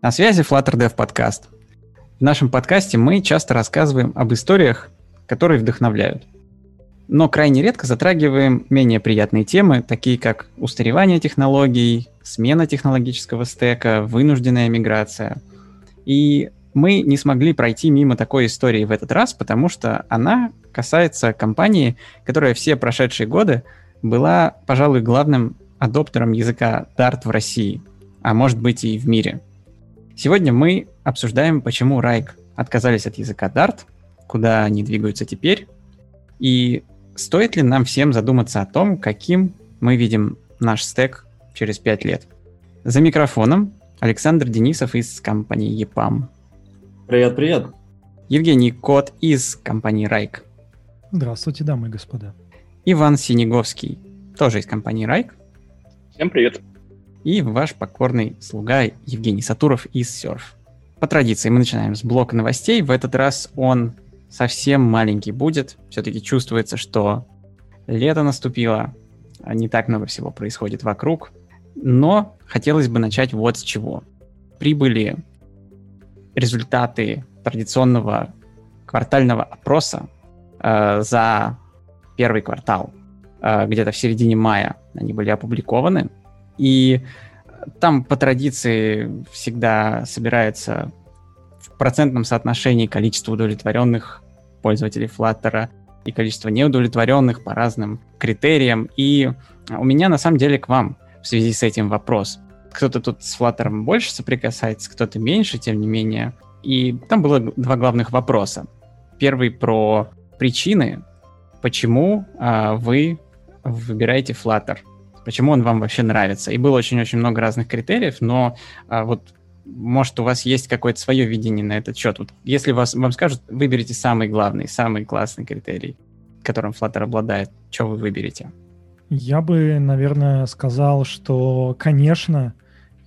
На связи Flutter Dev Podcast. В нашем подкасте мы часто рассказываем об историях, которые вдохновляют. Но крайне редко затрагиваем менее приятные темы, такие как устаревание технологий, смена технологического стека, вынужденная миграция. И мы не смогли пройти мимо такой истории в этот раз, потому что она касается компании, которая все прошедшие годы была, пожалуй, главным адоптером языка Dart в России, а может быть и в мире. Сегодня мы обсуждаем, почему Райк отказались от языка Dart, куда они двигаются теперь, и стоит ли нам всем задуматься о том, каким мы видим наш стек через 5 лет. За микрофоном Александр Денисов из компании EPAM. Привет, привет. Евгений Кот из компании Райк. Здравствуйте, дамы и господа. Иван Синеговский, тоже из компании Райк. Всем привет. И ваш покорный слуга Евгений Сатуров из Surf. По традиции мы начинаем с блока новостей. В этот раз он совсем маленький будет. Все-таки чувствуется, что лето наступило, а не так много всего происходит вокруг. Но хотелось бы начать вот с чего. Прибыли результаты традиционного квартального опроса э, за первый квартал. Э, где-то в середине мая они были опубликованы. И там по традиции всегда собирается в процентном соотношении количество удовлетворенных пользователей Flutter и количество неудовлетворенных по разным критериям. И у меня на самом деле к вам в связи с этим вопрос. Кто-то тут с Flutter больше соприкасается, кто-то меньше, тем не менее. И там было два главных вопроса. Первый про причины, почему а, вы выбираете Flutter, почему он вам вообще нравится. И было очень-очень много разных критериев, но а, вот может у вас есть какое-то свое видение на этот счет. Вот если вас, вам скажут, выберите самый главный, самый классный критерий, которым Flutter обладает, что вы выберете? Я бы, наверное, сказал, что, конечно,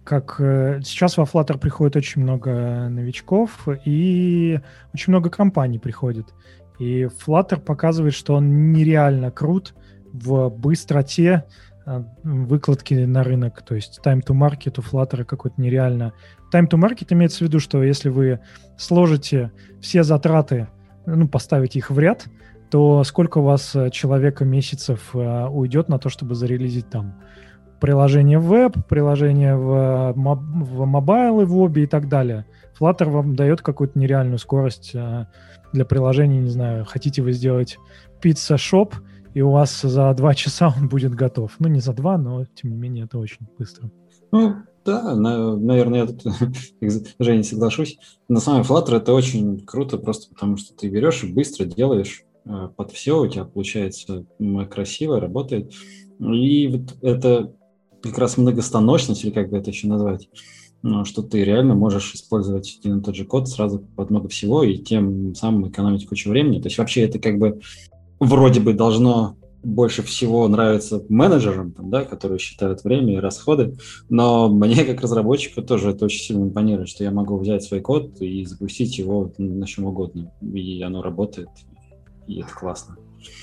как э, сейчас во Flutter приходит очень много новичков и очень много компаний приходит. И Flutter показывает, что он нереально крут в быстроте выкладки на рынок. То есть time to market у Flutter какой-то нереально. Time to market имеется в виду, что если вы сложите все затраты, ну, поставите их в ряд, то сколько у вас э, человека месяцев уйдет на то, чтобы зарелизить там приложение в веб, приложение в, в mobile и в обе и так далее. Flutter вам дает какую-то нереальную скорость э, для приложений, не знаю, хотите вы сделать pizza shop, и у вас за два часа он будет готов. Ну, не за два, но, тем не менее, это очень быстро. Ну, да, на, наверное, я тут, Женя, соглашусь. На самом деле Flutter это очень круто, просто потому что ты берешь и быстро делаешь э, под все, у тебя получается красиво, работает. И вот это как раз многостаночность, или как бы это еще назвать, ну, что ты реально можешь использовать один и тот же код сразу под много всего и тем самым экономить кучу времени. То есть вообще это как бы вроде бы должно больше всего нравиться менеджерам, там, да, которые считают время и расходы, но мне как разработчику тоже это очень сильно импонирует, что я могу взять свой код и запустить его на чем угодно, и оно работает, и это классно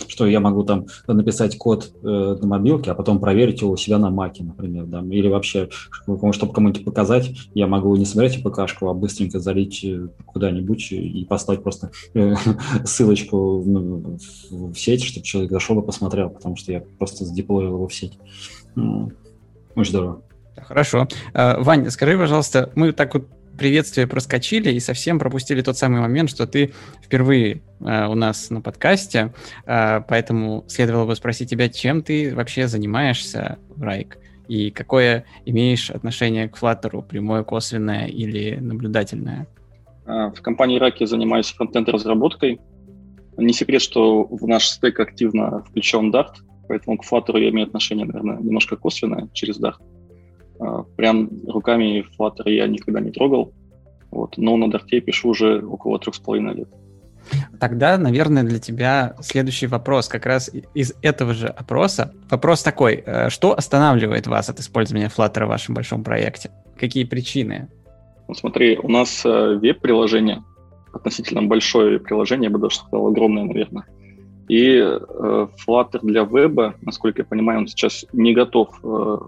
что я могу там написать код э, на мобилке, а потом проверить его у себя на маке, например, да, или вообще, чтобы кому-нибудь показать, я могу не собирать ПКшку, а быстренько залить э, куда-нибудь и послать просто э, ссылочку ну, в сеть, чтобы человек зашел и посмотрел, потому что я просто задеплоил его в сеть. Ну, очень здорово. Хорошо. А, Вань, скажи, пожалуйста, мы так вот приветствие проскочили и совсем пропустили тот самый момент, что ты впервые э, у нас на подкасте, э, поэтому следовало бы спросить тебя, чем ты вообще занимаешься в Райк и какое имеешь отношение к Flutter, прямое, косвенное или наблюдательное? А, в компании Райк я занимаюсь фронтенд-разработкой. Не секрет, что в наш стек активно включен Dart, поэтому к Flutter я имею отношение, наверное, немножко косвенное через Dart. А, прям руками Flutter я никогда не трогал, вот, но на Дарте пишу уже около трех с половиной лет. Тогда, наверное, для тебя следующий вопрос как раз из этого же опроса. Вопрос такой, э, что останавливает вас от использования Flutter в вашем большом проекте? Какие причины? Ну, смотри, у нас э, веб-приложение, относительно большое приложение, я бы даже сказал, огромное, наверное. И э, Flutter для веба, насколько я понимаю, он сейчас не готов э,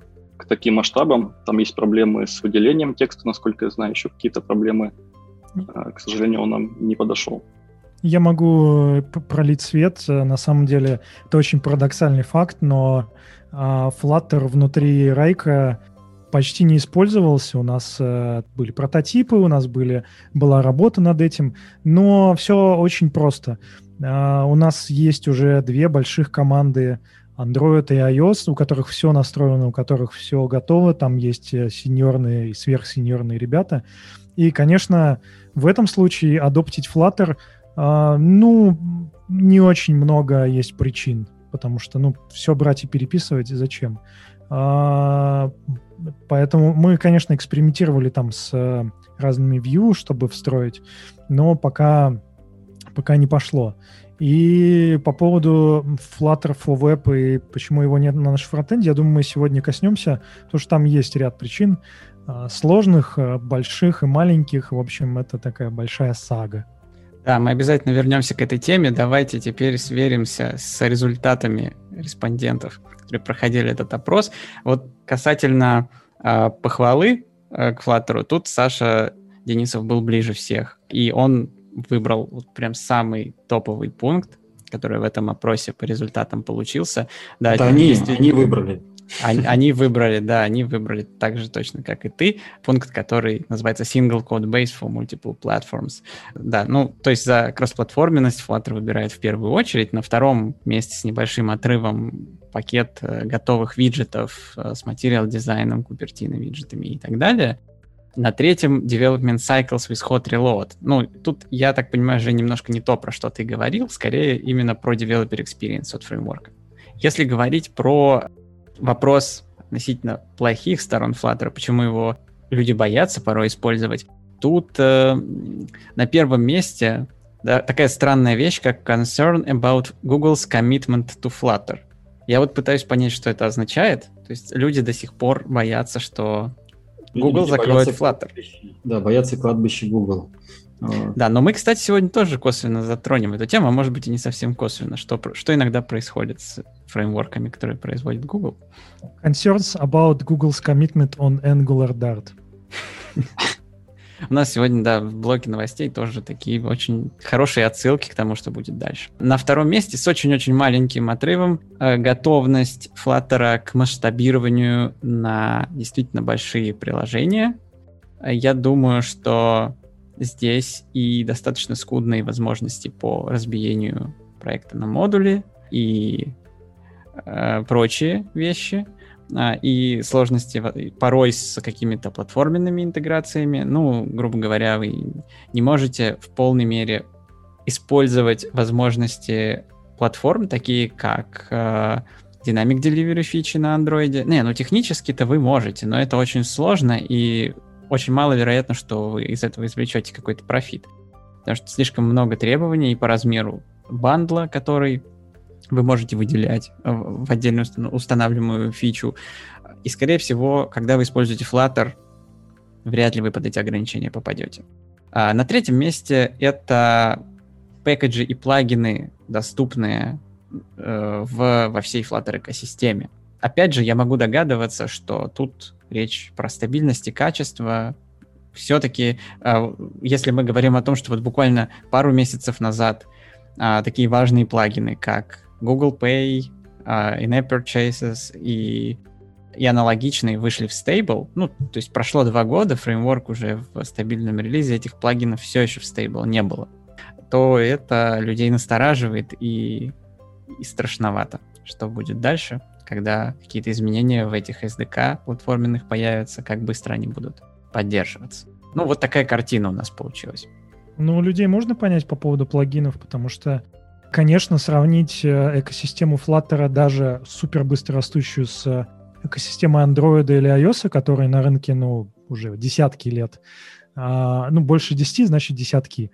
таким масштабам. Там есть проблемы с выделением текста, насколько я знаю, еще какие-то проблемы. К сожалению, он нам не подошел. Я могу э, пролить свет. На самом деле, это очень парадоксальный факт, но а, Flutter внутри Райка почти не использовался. У нас э, были прототипы, у нас были, была работа над этим, но все очень просто. Э, у нас есть уже две больших команды Android и iOS, у которых все настроено, у которых все готово, там есть э, сеньорные и сверхсеньорные ребята. И, конечно, в этом случае адоптить Flutter, э, ну, не очень много есть причин, потому что, ну, все брать и переписывать зачем? А, поэтому мы, конечно, экспериментировали там с э, разными view, чтобы встроить, но пока, пока не пошло. И по поводу Flutter for Web и почему его нет на нашем фронтенде, я думаю, мы сегодня коснемся, потому что там есть ряд причин а, сложных, э, больших и маленьких. В общем, это такая большая сага. Да, мы обязательно вернемся к этой теме. Давайте теперь сверимся с результатами респондентов которые проходили этот опрос. Вот касательно э, похвалы э, к Flutter, тут Саша Денисов был ближе всех, и он выбрал вот прям самый топовый пункт, который в этом опросе по результатам получился. Да, Это они, они выбрали. Они, они выбрали, да, они выбрали так же точно, как и ты, пункт, который называется Single Code Base for Multiple Platforms. Да, ну, то есть за кроссплатформенность Flutter выбирает в первую очередь. На втором месте с небольшим отрывом пакет э, готовых виджетов э, с материал дизайном, купертино виджетами и так далее. На третьем Development Cycles with Hot Reload. Ну, тут, я так понимаю, уже немножко не то, про что ты говорил, скорее именно про Developer Experience от фреймворка. Если говорить про вопрос относительно плохих сторон Flutter, почему его люди боятся порой использовать, тут э, на первом месте да, такая странная вещь, как concern about Google's commitment to Flutter. Я вот пытаюсь понять, что это означает. То есть люди до сих пор боятся, что Google закроет Flutter. Да, боятся кладбища Google. Да, но мы, кстати, сегодня тоже косвенно затронем эту тему, а может быть и не совсем косвенно. Что, что иногда происходит с фреймворками, которые производит Google? Concerns about Google's commitment on Angular Dart. У нас сегодня, да, в блоке новостей тоже такие очень хорошие отсылки к тому, что будет дальше. На втором месте с очень-очень маленьким отрывом э, готовность Flutter к масштабированию на действительно большие приложения. Я думаю, что здесь и достаточно скудные возможности по разбиению проекта на модули и э, прочие вещи – и сложности порой с какими-то платформенными интеграциями. Ну, грубо говоря, вы не можете в полной мере использовать возможности платформ, такие как э, Dynamic Delivery фичи на Android. Не, ну технически-то вы можете, но это очень сложно и очень маловероятно, что вы из этого извлечете какой-то профит. Потому что слишком много требований по размеру бандла, который вы можете выделять э, в отдельную устанавливаемую фичу. И, скорее всего, когда вы используете Flutter, вряд ли вы под эти ограничения попадете. А на третьем месте это пэкэджи и плагины, доступные э, в, во всей Flutter экосистеме. Опять же, я могу догадываться, что тут речь про стабильность и качество. Все-таки, э, если мы говорим о том, что вот буквально пару месяцев назад э, такие важные плагины, как Google Pay, In-App Purchases и, и аналогичные вышли в стейбл, ну, то есть прошло два года, фреймворк уже в стабильном релизе, этих плагинов все еще в стейбл не было, то это людей настораживает и, и страшновато, что будет дальше, когда какие-то изменения в этих SDK платформенных появятся, как быстро они будут поддерживаться. Ну, вот такая картина у нас получилась. Ну, людей можно понять по поводу плагинов, потому что Конечно, сравнить э, экосистему Flutter даже супер быстро растущую с э, экосистемой Android или iOS, которые на рынке, ну, уже десятки лет, а, ну, больше десяти, значит, десятки.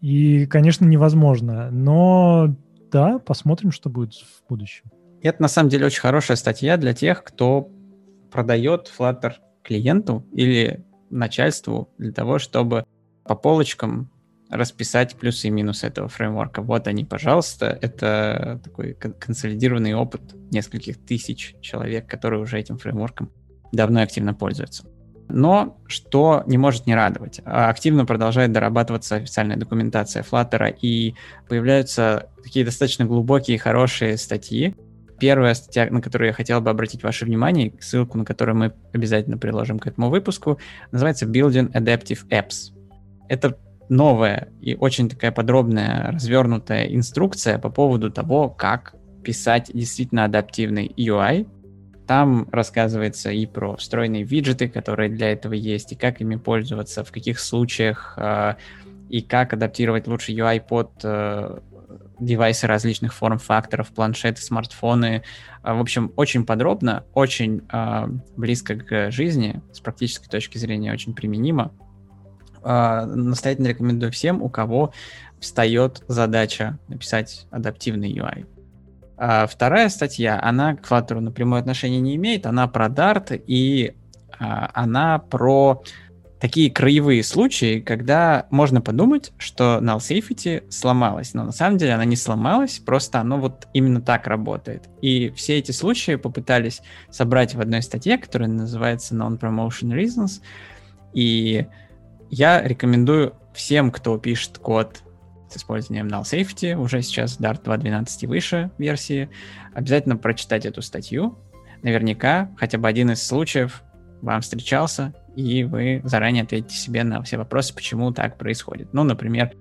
И, конечно, невозможно. Но да, посмотрим, что будет в будущем. Это, на самом деле, очень хорошая статья для тех, кто продает Flutter клиенту или начальству для того, чтобы по полочкам расписать плюсы и минусы этого фреймворка. Вот они, пожалуйста. Это такой консолидированный опыт нескольких тысяч человек, которые уже этим фреймворком давно и активно пользуются. Но что не может не радовать, а активно продолжает дорабатываться официальная документация Flutter, и появляются такие достаточно глубокие и хорошие статьи. Первая статья, на которую я хотел бы обратить ваше внимание, ссылку на которую мы обязательно приложим к этому выпуску, называется Building Adaptive Apps. Это новая и очень такая подробная, развернутая инструкция по поводу того, как писать действительно адаптивный UI, там рассказывается и про встроенные виджеты, которые для этого есть, и как ими пользоваться, в каких случаях, э, и как адаптировать лучше UI под э, девайсы различных форм-факторов, планшеты, смартфоны. В общем, очень подробно, очень э, близко к жизни, с практической точки зрения очень применимо. Э, настоятельно рекомендую всем, у кого встает задача написать адаптивный UI. А вторая статья, она к Flutter напрямую отношения не имеет, она про Dart и а, она про такие краевые случаи, когда можно подумать, что null safety сломалась, но на самом деле она не сломалась, просто оно вот именно так работает. И все эти случаи попытались собрать в одной статье, которая называется Non-Promotion Reasons, и я рекомендую всем, кто пишет код с использованием null safety, уже сейчас Dart 2.12 и выше версии, обязательно прочитать эту статью. Наверняка хотя бы один из случаев вам встречался, и вы заранее ответите себе на все вопросы, почему так происходит. Ну, например,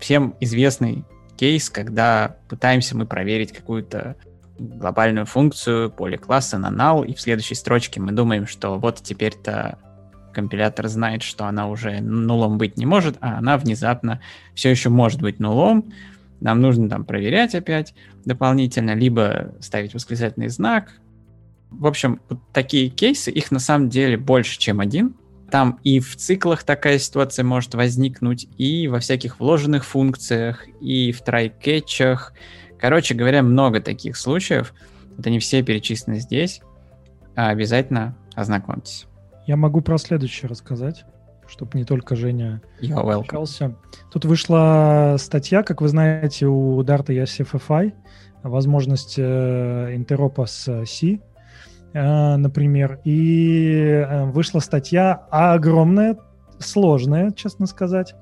всем известный кейс, когда пытаемся мы проверить какую-то глобальную функцию поле класса на null, и в следующей строчке мы думаем, что вот теперь-то компилятор знает, что она уже нулом быть не может, а она внезапно все еще может быть нулом. Нам нужно там проверять опять дополнительно, либо ставить восклицательный знак. В общем, вот такие кейсы, их на самом деле больше, чем один. Там и в циклах такая ситуация может возникнуть, и во всяких вложенных функциях, и в трайкетчах. Короче говоря, много таких случаев. Это не все перечислены здесь. Обязательно ознакомьтесь. Я могу про следующее рассказать, чтобы не только Женя общался. Тут вышла статья, как вы знаете, у Dart есть FFI, возможность э, интеропа с C, э, например. И э, вышла статья огромная, сложная, честно сказать,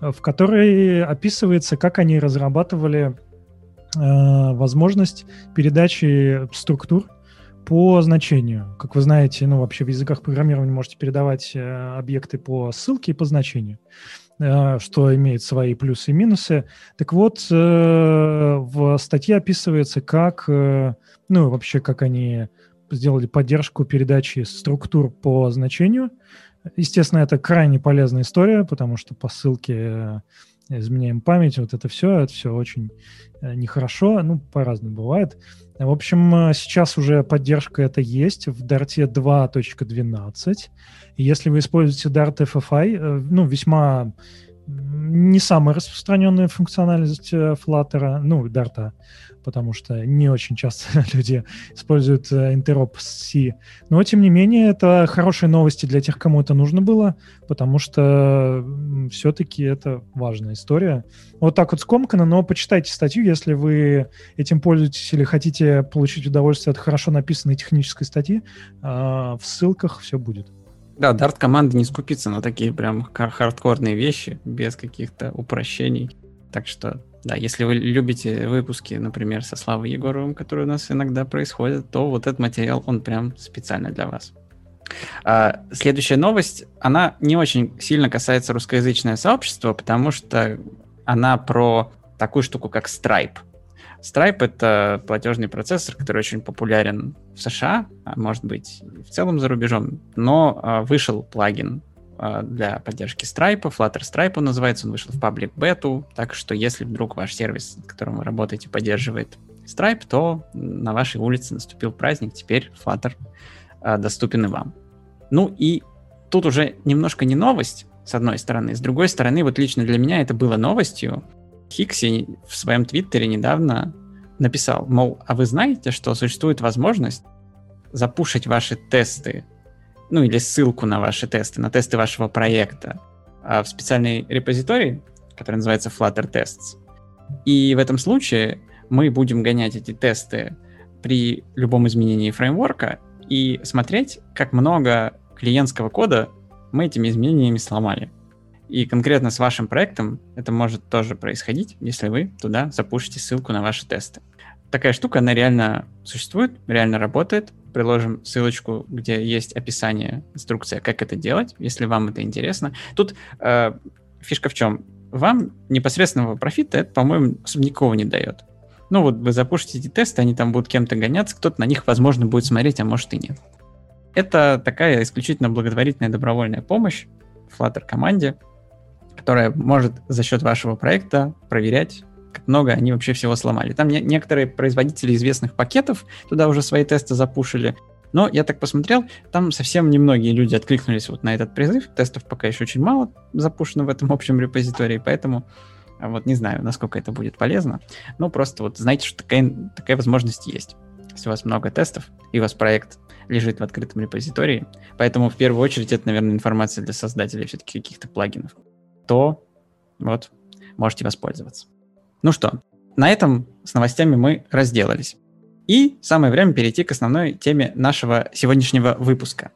в которой описывается, как они разрабатывали э, возможность передачи структур по значению. Как вы знаете, ну, вообще в языках программирования можете передавать э, объекты по ссылке и по значению, э, что имеет свои плюсы и минусы. Так вот, э, в статье описывается, как, э, ну, вообще, как они сделали поддержку передачи структур по значению. Естественно, это крайне полезная история, потому что по ссылке э, изменяем память, вот это все, это все очень э, нехорошо, ну, по-разному бывает. В общем, э, сейчас уже поддержка это есть в Dart 2.12. Если вы используете Dart FFI, э, ну, весьма не самая распространенная функциональность э, Flutter, ну, Dart, потому что не очень часто люди используют интероп с C. Но, тем не менее, это хорошие новости для тех, кому это нужно было, потому что все-таки это важная история. Вот так вот скомкано, но почитайте статью, если вы этим пользуетесь или хотите получить удовольствие от хорошо написанной технической статьи. А, в ссылках все будет. Да, Dart команда не скупится на такие прям хардкорные вещи, без каких-то упрощений. Так что, да, если вы любите выпуски, например, со Славой Егоровым, которые у нас иногда происходят, то вот этот материал, он прям специально для вас. А, следующая новость, она не очень сильно касается русскоязычного сообщества, потому что она про такую штуку, как Stripe. Stripe — это платежный процессор, который очень популярен в США, а может быть, в целом за рубежом, но а, вышел плагин а, для поддержки Stripe, Flutter Stripe он называется, он вышел в паблик бету, так что если вдруг ваш сервис, с которым вы работаете, поддерживает Stripe, то на вашей улице наступил праздник, теперь Flutter а, доступен и вам. Ну и тут уже немножко не новость, с одной стороны. С другой стороны, вот лично для меня это было новостью, Хикси в своем твиттере недавно написал, мол, а вы знаете, что существует возможность запушить ваши тесты, ну или ссылку на ваши тесты, на тесты вашего проекта а, в специальный репозиторий, который называется Flutter Tests. И в этом случае мы будем гонять эти тесты при любом изменении фреймворка, и смотреть, как много клиентского кода мы этими изменениями сломали. И конкретно с вашим проектом это может тоже происходить, если вы туда запушите ссылку на ваши тесты. Такая штука, она реально существует, реально работает. Приложим ссылочку, где есть описание, инструкция, как это делать, если вам это интересно. Тут э, фишка в чем? Вам непосредственного профита это, по-моему, особо никого не дает. Ну вот вы запушите эти тесты, они там будут кем-то гоняться, кто-то на них, возможно, будет смотреть, а может и нет. Это такая исключительно благотворительная добровольная помощь Flutter команде, которая может за счет вашего проекта проверять, как много они вообще всего сломали. Там не- некоторые производители известных пакетов туда уже свои тесты запушили, но я так посмотрел, там совсем немногие люди откликнулись вот на этот призыв. Тестов пока еще очень мало запущено в этом общем репозитории, поэтому а, вот не знаю, насколько это будет полезно. Но просто вот знайте, что такая, такая возможность есть. Если у вас много тестов, и у вас проект лежит в открытом репозитории, поэтому в первую очередь это, наверное, информация для создателей все-таки каких-то плагинов, то вот можете воспользоваться. Ну что, на этом с новостями мы разделались. И самое время перейти к основной теме нашего сегодняшнего выпуска.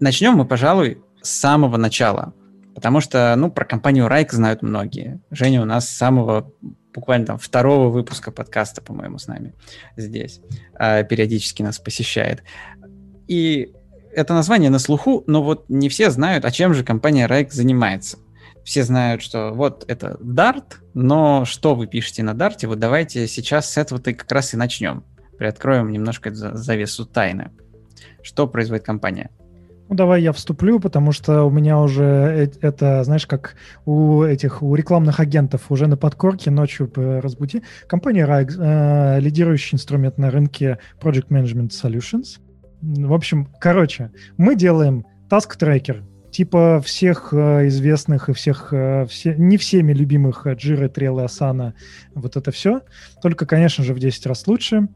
Начнем мы, пожалуй, с самого начала, потому что, ну, про компанию Райк знают многие. Женя у нас с самого буквально там второго выпуска подкаста, по-моему, с нами здесь. Э, периодически нас посещает. И это название на слуху, но вот не все знают, а чем же компания Rike занимается. Все знают, что вот это Dart, но что вы пишете на Dart, вот давайте сейчас с этого-то как раз и начнем. Приоткроем немножко завесу тайны. Что производит компания? Ну, давай я вступлю, потому что у меня уже это, знаешь, как у этих, у рекламных агентов уже на подкорке ночью разбуди. Компания RAG, э, лидирующий инструмент на рынке Project Management Solutions. В общем, короче, мы делаем task tracker, типа всех э, известных и всех, э, все, не всеми любимых Jira, Trello, Asana, вот это все. Только, конечно же, в 10 раз лучше.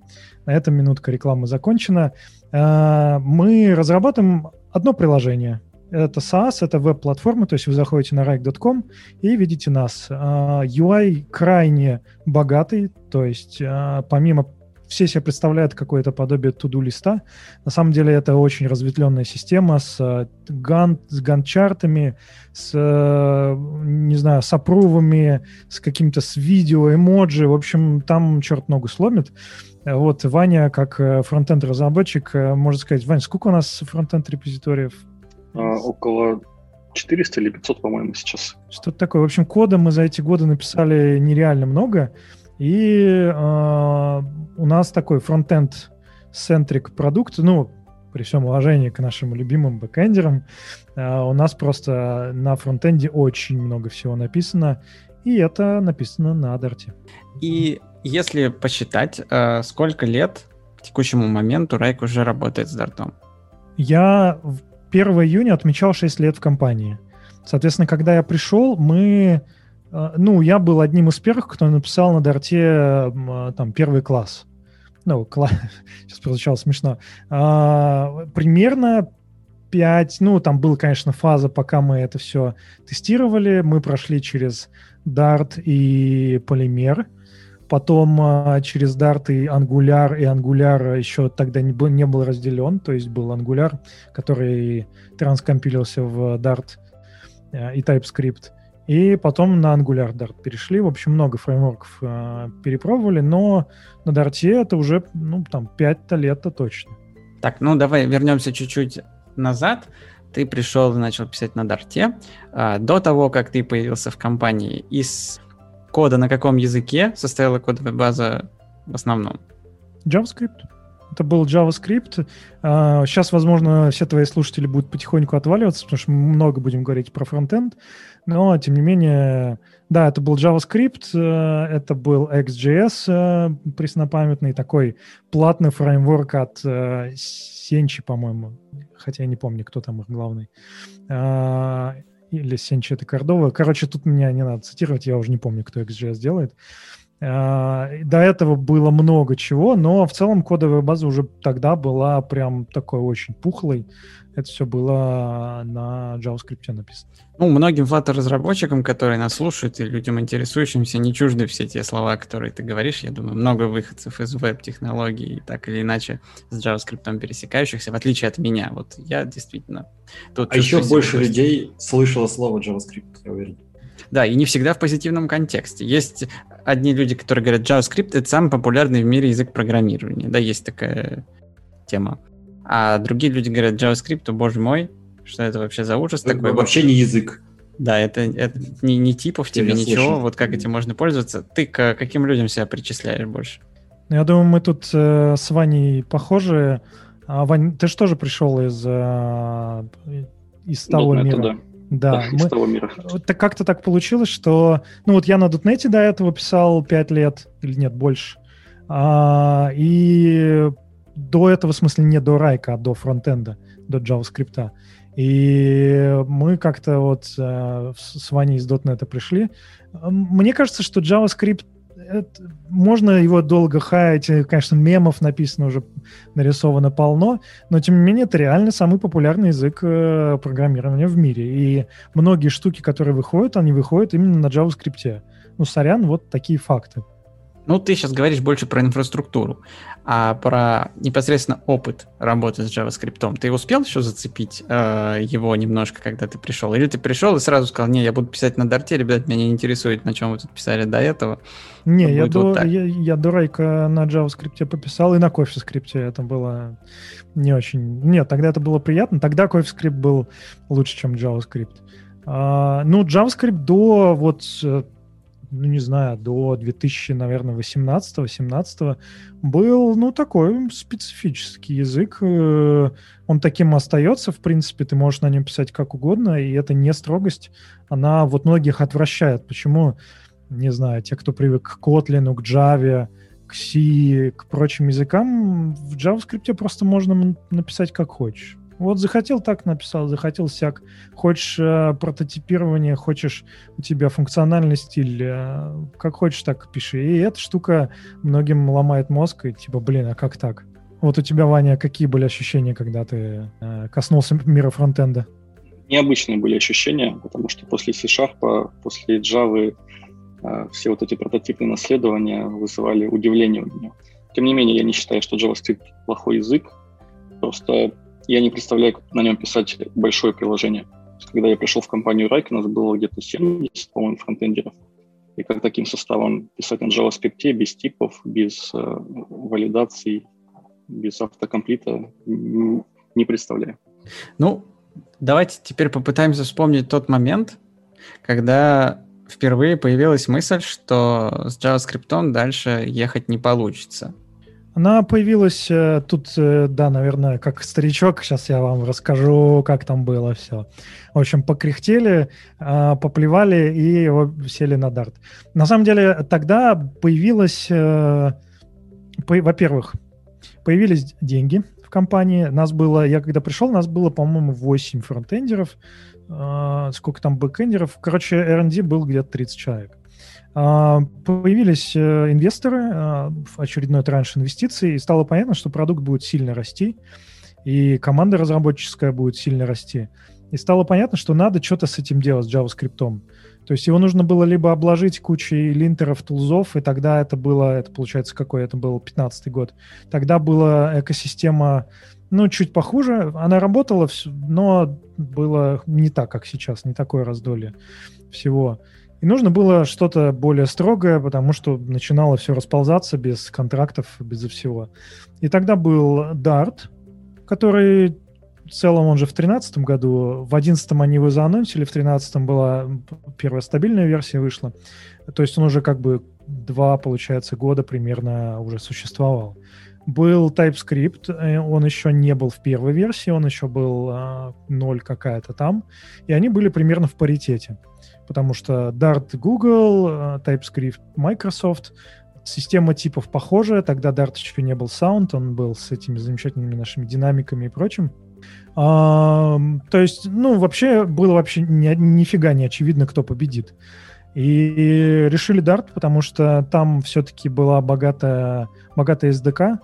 На этом минутка рекламы закончена. Э, мы разрабатываем одно приложение. Это SaaS, это веб-платформа, то есть вы заходите на rike.com и видите нас. UI крайне богатый, то есть помимо все себе представляют какое-то подобие туду листа. На самом деле это очень разветвленная система с, э, ган, с ганчартами, с, э, не знаю, с опрувами, с каким-то с видео, эмоджи. В общем, там черт ногу сломит. Вот Ваня, как э, фронтенд разработчик, может сказать, Ваня, сколько у нас фронтенд репозиториев? А, около 400 или 500, по-моему, сейчас. Что-то такое. В общем, кода мы за эти годы написали нереально много. И э, у нас такой фронтенд центрик продукт, ну, при всем уважении к нашим любимым бэкэндерам, э, у нас просто на фронтенде очень много всего написано, и это написано на Дарте. И если посчитать, э, сколько лет к текущему моменту Райк уже работает с Дартом? Я в 1 июня отмечал 6 лет в компании. Соответственно, когда я пришел, мы ну, я был одним из первых, кто написал на Дарте а, там первый класс. Ну, класс, сейчас прозвучало смешно. А, примерно 5, ну, там была, конечно, фаза, пока мы это все тестировали. Мы прошли через Dart и Полимер. Потом а, через Dart и Angular, и Angular еще тогда не был, не был разделен, то есть был Angular, который транскомпилился в Dart и TypeScript. И потом на Angular Dart перешли. В общем, много фреймворков э, перепробовали, но на Dart это уже, ну, там, 5 лет-то точно. Так, ну, давай вернемся чуть-чуть назад. Ты пришел и начал писать на Dart. А, до того, как ты появился в компании, из кода на каком языке состояла кодовая база в основном? JavaScript. Это был JavaScript. Сейчас, а, возможно, все твои слушатели будут потихоньку отваливаться, потому что мы много будем говорить про фронтенд. Но, тем не менее, да, это был JavaScript, э, это был XJS э, преснопамятный, такой платный фреймворк от э, Сенчи, по-моему. Хотя я не помню, кто там их главный. А, или Сенчи это Кордова. Короче, тут меня не надо цитировать, я уже не помню, кто XJS делает. До этого было много чего, но в целом кодовая база уже тогда была прям такой очень пухлой это все было на JavaScript написано. Ну, многим Flutter-разработчикам, которые нас слушают, и людям, интересующимся, не чужды все те слова, которые ты говоришь. Я думаю, много выходцев из веб-технологий, так или иначе, с JavaScript пересекающихся, в отличие от меня. Вот я действительно... Тут а еще больше людей слышало слово JavaScript, я уверен. Да, и не всегда в позитивном контексте. Есть одни люди, которые говорят, JavaScript — это самый популярный в мире язык программирования. Да, есть такая тема. А другие люди говорят JavaScript, то, боже мой, что это вообще за ужас это такой? Вообще не язык. Да, это, это не, не типов тебе, ничего, слышно. вот как этим можно пользоваться. Ты к каким людям себя причисляешь больше? Ну, я думаю, мы тут э, с Ваней похожи. А, Вань, ты же тоже пришел из, э, из того .NET, мира. Да. Да, да мы, из того мира. Так как-то так получилось, что... Ну вот я на .NET до этого писал 5 лет, или нет, больше. А, и до этого, в смысле, не до Райка, а до фронтенда, до JavaScript. И мы как-то вот э, с Ваней из .NET пришли. Мне кажется, что JavaScript это, можно его долго хаять, конечно, мемов написано уже, нарисовано полно, но тем не менее это реально самый популярный язык э, программирования в мире. И многие штуки, которые выходят, они выходят именно на JavaScript. Ну, сорян, вот такие факты. Ну, ты сейчас говоришь больше про инфраструктуру, а про непосредственно опыт работы с JavaScript. Ты успел еще зацепить э, его немножко, когда ты пришел? Или ты пришел и сразу сказал, не, я буду писать на Дарте, ребят, меня не интересует, на чем вы тут писали до этого? Не, я до, вот я, я до Райка на JavaScript пописал, и на CoffeeScript это было не очень... Нет, тогда это было приятно. Тогда CoffeeScript был лучше, чем JavaScript. Uh, ну, JavaScript до вот ну, не знаю, до 2000, наверное, 18-17 был, ну, такой специфический язык. Э, он таким остается, в принципе, ты можешь на нем писать как угодно, и это не строгость. Она вот многих отвращает. Почему, не знаю, те, кто привык к Kotlin, к Java, к C, к прочим языкам, в JavaScript просто можно написать как хочешь. Вот захотел так написал, захотел сяк. Хочешь э, прототипирование, хочешь у тебя функциональный стиль, э, как хочешь так пиши. И эта штука многим ломает мозг, и типа, блин, а как так? Вот у тебя, Ваня, какие были ощущения, когда ты э, коснулся мира фронтенда? Необычные были ощущения, потому что после C-Sharp, после Java э, все вот эти прототипные наследования вызывали удивление у меня. Тем не менее, я не считаю, что JavaScript плохой язык. Просто я не представляю, как на нем писать большое приложение. Когда я пришел в компанию Rike, у нас было где-то 70, по-моему, фронтендеров. И как таким составом писать на JavaScript без типов, без э, валидаций, без автокомплита, не представляю. Ну, давайте теперь попытаемся вспомнить тот момент, когда впервые появилась мысль, что с JavaScript дальше ехать не получится. Она появилась э, тут, э, да, наверное, как старичок. Сейчас я вам расскажу, как там было все. В общем, покряхтели, э, поплевали и его сели на дарт. На самом деле, тогда появилась, во-первых, появились деньги в компании. Нас было, я когда пришел, нас было, по-моему, 8 фронтендеров. Сколько там бэкендеров? Короче, R&D был где-то 30 человек. А, появились э, инвесторы, а, очередной транш инвестиций, и стало понятно, что продукт будет сильно расти, и команда разработческая будет сильно расти. И стало понятно, что надо что-то с этим делать, с JavaScript. То есть его нужно было либо обложить кучей линтеров, тулзов, и тогда это было, это получается какой, это был 15 год. Тогда была экосистема, ну, чуть похуже. Она работала, но было не так, как сейчас, не такое раздолье всего. И нужно было что-то более строгое, потому что начинало все расползаться без контрактов, без всего. И тогда был Dart, который в целом он же в 2013 году, в 2011 они его заанонсили, в 2013 была первая стабильная версия вышла. То есть он уже как бы два, получается, года примерно уже существовал. Был TypeScript, э, он еще не был в первой версии, он еще был а, ноль какая-то там, и они были примерно в паритете потому что Dart Google, э, TypeScript Microsoft, система типов похожая, тогда Dart еще не был Sound, он был с этими замечательными нашими динамиками и прочим. А, то есть, ну, вообще было вообще ни, нифига не очевидно, кто победит. И решили Dart, потому что там все-таки была богатая, богатая SDK,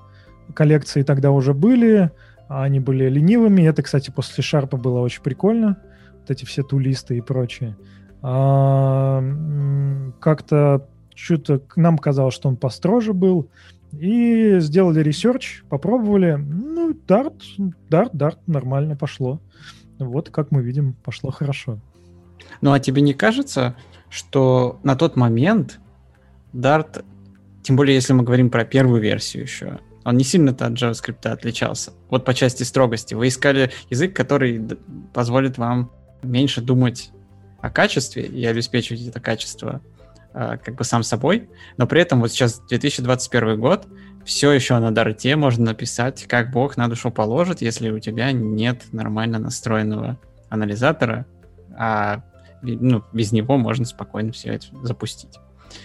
коллекции тогда уже были, они были ленивыми. Это, кстати, после Шарпа было очень прикольно. Вот эти все ToList ы и прочее. А, как-то что-то нам казалось, что он построже был. И сделали research, попробовали. Ну, Dart, Dart, Dart нормально пошло. Вот, как мы видим, пошло хорошо. Ну, а тебе не кажется, что на тот момент Dart, тем более если мы говорим про первую версию еще, он не сильно-то от JavaScript отличался. Вот по части строгости. Вы искали язык, который позволит вам меньше думать о качестве и обеспечивать это качество э, как бы сам собой, но при этом вот сейчас 2021 год, все еще на дарте можно написать, как Бог на душу положит, если у тебя нет нормально настроенного анализатора, а ну, без него можно спокойно все это запустить.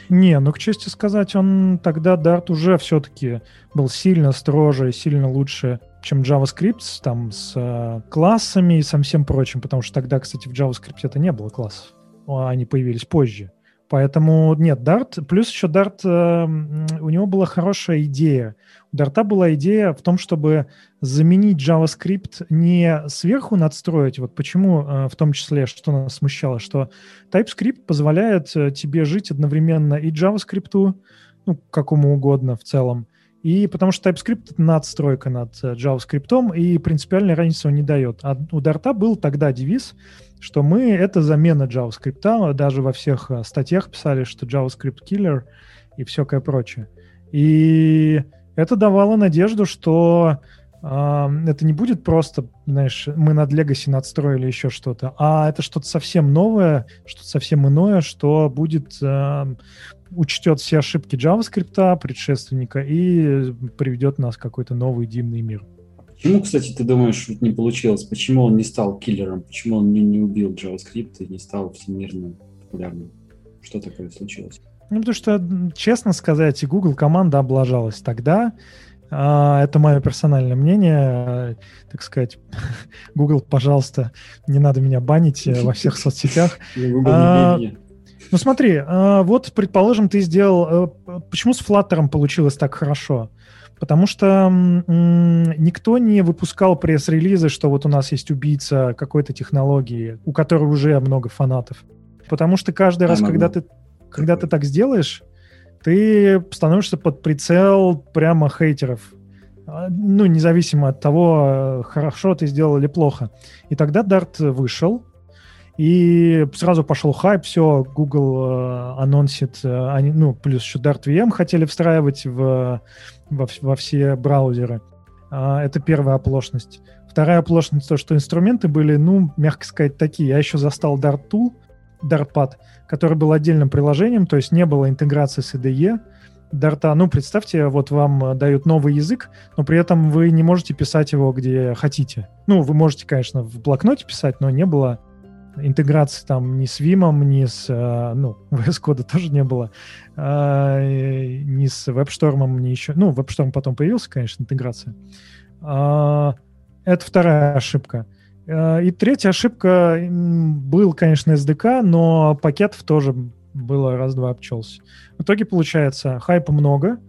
Не, ну, к чести сказать, он тогда Dart уже все-таки был сильно строже, сильно лучше, чем JavaScript, там, с э, классами и со всем прочим, потому что тогда, кстати, в JavaScript это не было классов, а они появились позже. Поэтому нет, Dart, плюс еще Dart, э, у него была хорошая идея. У Dart была идея в том, чтобы заменить JavaScript не сверху надстроить. Вот почему, э, в том числе, что нас смущало, что TypeScript позволяет э, тебе жить одновременно и JavaScript, ну, какому угодно в целом, и потому что TypeScript — надстройка над э, JavaScript, и принципиальной разницы он не дает. А у Dart был тогда девиз — что мы — это замена JavaScript. Даже во всех э, статьях писали, что JavaScript killer и всякое прочее. И это давало надежду, что э, это не будет просто, знаешь, мы над Legacy надстроили еще что-то, а это что-то совсем новое, что-то совсем иное, что будет э, учтет все ошибки JavaScript, предшественника, и приведет нас в какой-то новый дивный мир. Почему, кстати, ты думаешь, не получилось? Почему он не стал киллером? Почему он не, не убил JavaScript и не стал всемирно популярным? Что такое случилось? Ну, потому что, честно сказать, Google команда облажалась тогда. А, это мое персональное мнение. Так сказать, Google, пожалуйста, не надо меня банить э, во всех соцсетях. А, ну смотри, вот, предположим, ты сделал... Э, почему с Flutter получилось так хорошо? Потому что никто не выпускал пресс-релизы, что вот у нас есть убийца какой-то технологии, у которой уже много фанатов. Потому что каждый раз, когда ты, когда ты так сделаешь, ты становишься под прицел прямо хейтеров. А, ну, независимо от того, хорошо ты сделал или плохо. И тогда Dart вышел, и сразу пошел хайп, все, Google э, анонсит, э, они, ну, плюс еще Dart VM хотели встраивать в во, во все браузеры. А, это первая оплошность. Вторая оплошность то, что инструменты были, ну, мягко сказать, такие. Я еще застал Darttool, Dartpad, который был отдельным приложением, то есть не было интеграции с IDE. Дарта, ну, представьте, вот вам дают новый язык, но при этом вы не можете писать его где хотите. Ну, вы можете, конечно, в блокноте писать, но не было интеграции там ни с Vim, ни с, э, ну, VS Code тоже не было, а, ни с WebStorm, ни еще, ну, WebStorm потом появился, конечно, интеграция. А, это вторая ошибка. А, и третья ошибка был, конечно, SDK, но пакетов тоже было раз-два обчелся. В итоге получается хайпа много,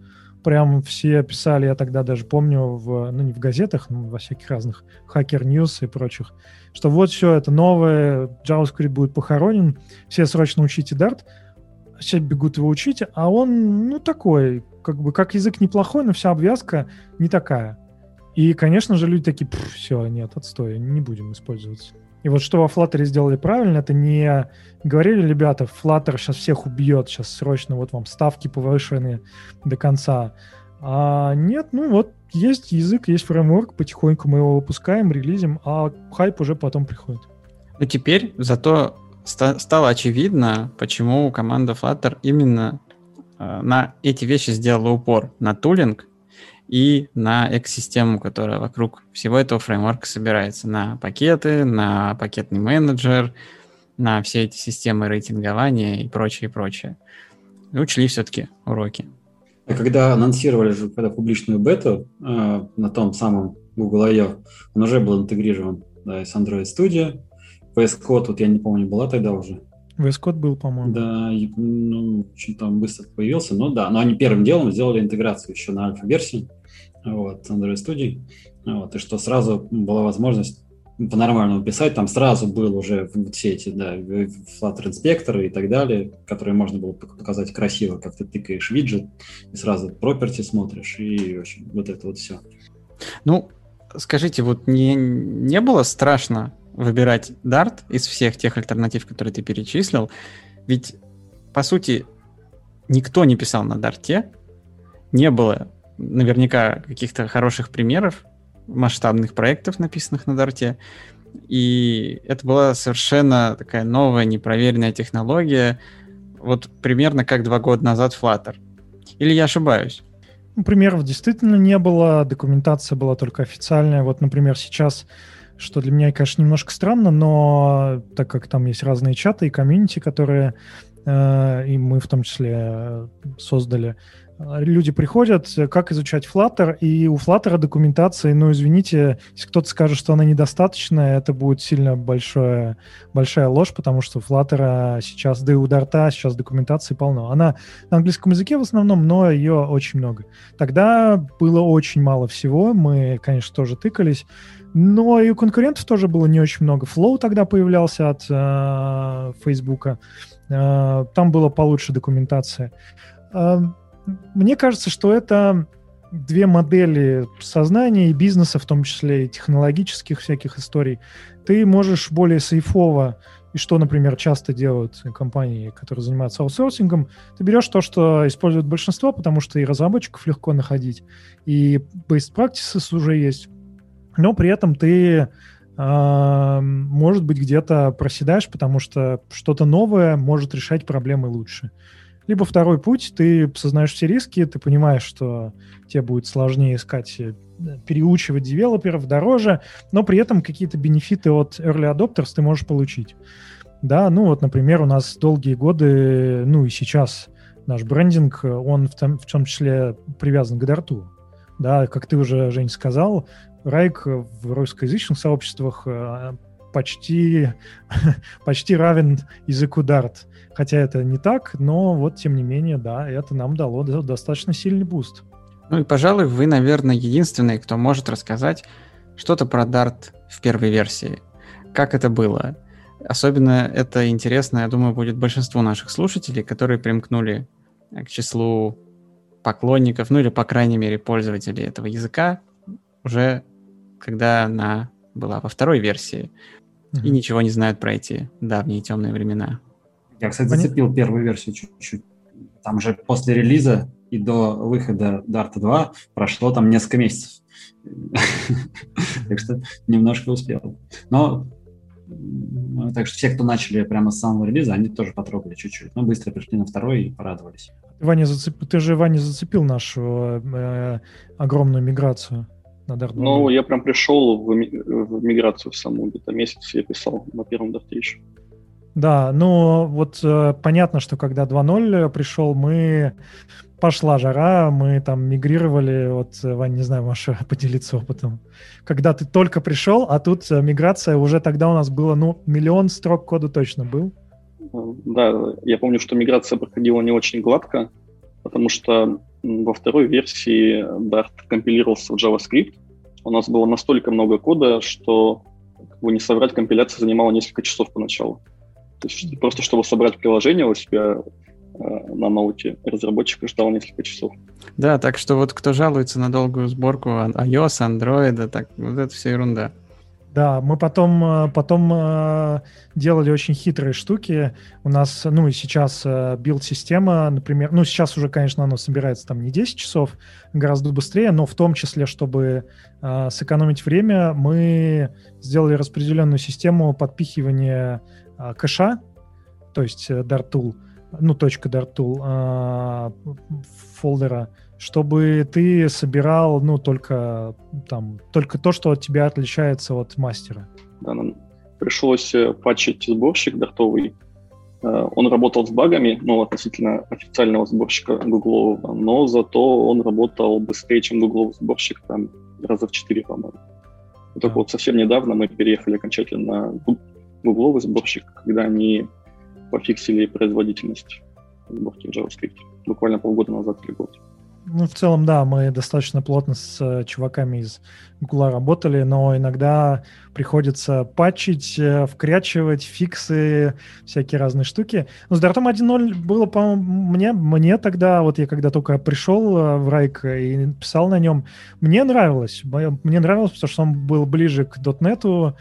прям все писали, я тогда даже помню, в, ну не в газетах, но во всяких разных Hacker News и прочих, что вот все это новое, JavaScript будет похоронен, все срочно учите Dart, все бегут его учить, а он, ну, такой, как бы, как язык неплохой, но вся обвязка не такая. И, конечно же, люди такие, все, нет, отстой, не будем использовать. И вот что во Flutter сделали правильно, это не говорили, ребята, Flutter сейчас всех убьет, сейчас срочно вот вам ставки повышены до конца. А нет, ну вот есть язык, есть фреймворк, потихоньку мы его выпускаем, релизим, а хайп уже потом приходит. Ну теперь зато ста- стало очевидно, почему команда Flutter именно э, на эти вещи сделала упор, на тулинг и на экосистему, которая вокруг всего этого фреймворка собирается, на пакеты, на пакетный менеджер, на все эти системы рейтингования и прочее, и прочее. И учли все-таки уроки. Когда анонсировали же когда публичную бету э, на том самом Google I.O., он уже был интегрирован да, с Android Studio. VS Code, вот я не помню, была тогда уже? VS Code был, по-моему. Да, ну, очень там быстро появился, но да, но они первым делом сделали интеграцию еще на альфа-версии, вот, Android Studio, вот, и что сразу была возможность по-нормальному писать, там сразу был уже все эти, да, Flutter инспекторы и так далее, которые можно было показать красиво, как ты тыкаешь виджет, и сразу property смотришь, и очень, вот это вот все. Ну, скажите, вот не, не было страшно выбирать Dart из всех тех альтернатив, которые ты перечислил? Ведь, по сути, никто не писал на Dart, не было наверняка каких-то хороших примеров, масштабных проектов, написанных на Дарте. И это была совершенно такая новая, непроверенная технология, вот примерно как два года назад Flutter. Или я ошибаюсь? Ну, примеров действительно не было, документация была только официальная. Вот, например, сейчас, что для меня, конечно, немножко странно, но так как там есть разные чаты и комьюнити, которые э, и мы в том числе э, создали, люди приходят, как изучать Flutter, и у Flutter документации, ну, извините, если кто-то скажет, что она недостаточная, это будет сильно большое, большая ложь, потому что Flutter сейчас, да и у Дарта сейчас документации полно. Она на английском языке в основном, но ее очень много. Тогда было очень мало всего, мы, конечно, тоже тыкались, но и у конкурентов тоже было не очень много. Flow тогда появлялся от э, Facebook. Э, там было получше документация. Мне кажется, что это две модели сознания и бизнеса, в том числе и технологических всяких историй. Ты можешь более сейфово, и что, например, часто делают компании, которые занимаются аутсорсингом, ты берешь то, что используют большинство, потому что и разработчиков легко находить, и best practices уже есть, но при этом ты э, может быть, где-то проседаешь, потому что что-то новое может решать проблемы лучше. Либо второй путь, ты осознаешь все риски, ты понимаешь, что тебе будет сложнее искать, э, переучивать девелоперов дороже, но при этом какие-то бенефиты от early adopters ты можешь получить. Да, ну вот, например, у нас долгие годы, ну и сейчас наш брендинг, он в том, в том числе привязан к Дарту. Да, как ты уже, Жень, сказал, Wrike в русскоязычных сообществах э, почти, почти равен языку Dart. Хотя это не так, но вот тем не менее, да, это нам дало достаточно сильный буст. Ну и, пожалуй, вы, наверное, единственный, кто может рассказать что-то про Dart в первой версии. Как это было? Особенно это интересно, я думаю, будет большинству наших слушателей, которые примкнули к числу поклонников, ну или, по крайней мере, пользователей этого языка уже когда она была во второй версии mm-hmm. и ничего не знают про эти давние темные времена. Я, кстати, зацепил первую версию чуть-чуть. Там же после релиза и до выхода Dart 2 прошло там несколько месяцев. Так что немножко успел. Но так что все, кто начали прямо с самого релиза, они тоже потрогали чуть-чуть. Но быстро пришли на второй и порадовались. Ваня, зацеп... ты же, Ваня, зацепил нашу э, огромную миграцию на Dart 2. Ну, я прям пришел в, в миграцию в саму, где-то месяц я писал на первом Dart еще. Да, ну вот э, понятно, что когда 2.0 пришел, мы пошла жара, мы там мигрировали, вот, э, Вань, не знаю, Маша, поделиться опытом. Когда ты только пришел, а тут э, миграция уже тогда у нас было, ну, миллион строк кода точно был. Да, я помню, что миграция проходила не очень гладко, потому что во второй версии Dart компилировался в JavaScript. У нас было настолько много кода, что, как бы не соврать, компиляция занимала несколько часов поначалу. То есть просто чтобы собрать приложение у себя э, на ноуте, разработчик ждал несколько часов. Да, так что вот кто жалуется на долгую сборку iOS, Android, так вот это все ерунда. Да, мы потом, э, потом э, делали очень хитрые штуки. У нас, ну и сейчас билд-система, например, ну сейчас уже, конечно, она собирается там не 10 часов, гораздо быстрее, но в том числе, чтобы сэкономить время, мы сделали распределенную систему подпихивания а, кэша, то есть э, Dartool, ну, точка Dartool а, фолдера, чтобы ты собирал, ну, только там, только то, что от тебя отличается от мастера. Да, нам пришлось э, патчить сборщик дартовый. Э, он работал с багами, ну, относительно официального сборщика Google, но зато он работал быстрее, чем Google сборщик, там, раза в четыре, по-моему. Только вот совсем недавно мы переехали окончательно на гугловый сборщик, когда они пофиксили производительность сборки в JavaScript буквально полгода назад или год. Ну, в целом, да, мы достаточно плотно с э, чуваками из Google работали, но иногда приходится патчить, э, вкрячивать, фиксы, всякие разные штуки. Но с Dart 1.0 было, по-моему, мне, мне тогда, вот я когда только пришел э, в Райк и писал на нем, мне нравилось. Мне нравилось, потому что он был ближе к .NET,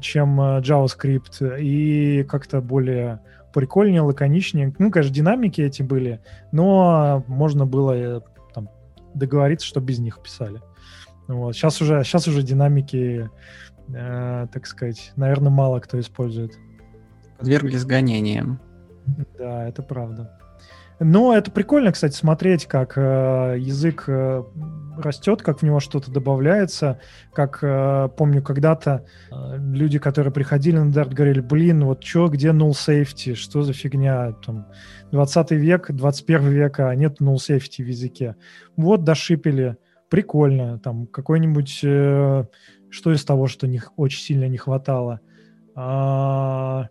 чем JavaScript, и как-то более прикольнее, лаконичнее. Ну, конечно, динамики эти были, но можно было э, там, договориться, что без них писали. Вот. Сейчас, уже, сейчас уже динамики, э, так сказать, наверное, мало кто использует. Подверглись гонениям. Да, это правда. Но это прикольно, кстати, смотреть, как э, язык э, растет, как в него что-то добавляется. Как, э, помню, когда-то э, люди, которые приходили на Dart, говорили, блин, вот что, где null safety, что за фигня, там, 20 век, 21 век, а нет null safety в языке. Вот, дошипели, прикольно, там, какой-нибудь, э, что из того, что не, очень сильно не хватало. А,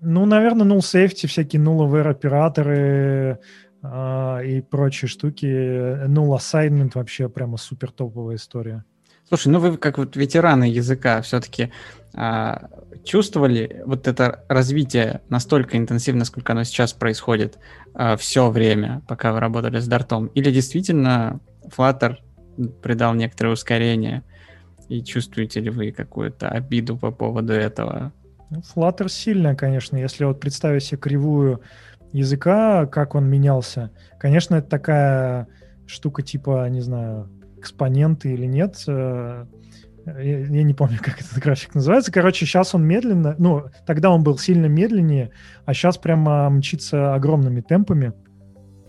ну, наверное, null safety, всякие нуловые операторы э, и прочие штуки. Null assignment вообще прямо супер топовая история. Слушай, ну вы как вот ветераны языка все-таки а, чувствовали вот это развитие настолько интенсивно, насколько оно сейчас происходит а, все время, пока вы работали с Дартом? Или действительно Flutter придал некоторое ускорение? И чувствуете ли вы какую-то обиду по поводу этого? Ну, Flutter сильная, конечно. Если вот представить себе кривую языка, как он менялся, конечно, это такая штука типа, не знаю, экспоненты или нет. Э, я, не помню, как этот график называется. Короче, сейчас он медленно, ну, тогда он был сильно медленнее, а сейчас прямо мчится огромными темпами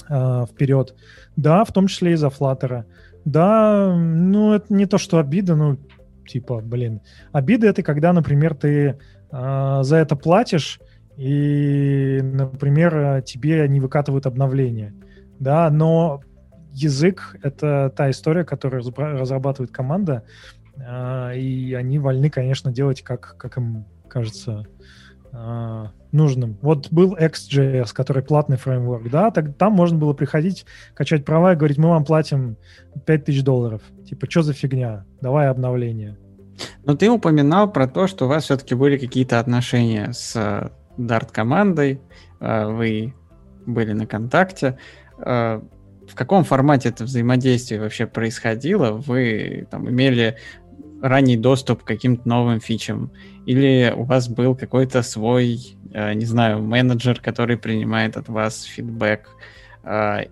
э, вперед. Да, в том числе и за Flutter. Да, ну, это не то, что обида, ну, типа, блин. Обида — это когда, например, ты а, за это платишь, и, например, тебе не выкатывают обновления. Да, но язык — это та история, которую разрабатывает команда, а, и они вольны, конечно, делать, как, как им кажется а, нужным. Вот был XJS, который платный фреймворк, да, так, там можно было приходить, качать права и говорить, мы вам платим 5000 долларов. Типа, что за фигня? Давай обновление. Но ты упоминал про то, что у вас все-таки были какие-то отношения с Э, командой, э, вы были на контакте. Э, в каком формате это взаимодействие вообще происходило? Вы там имели ранний доступ к каким-то новым фичам? Или у вас был какой-то свой, не знаю, менеджер, который принимает от вас фидбэк?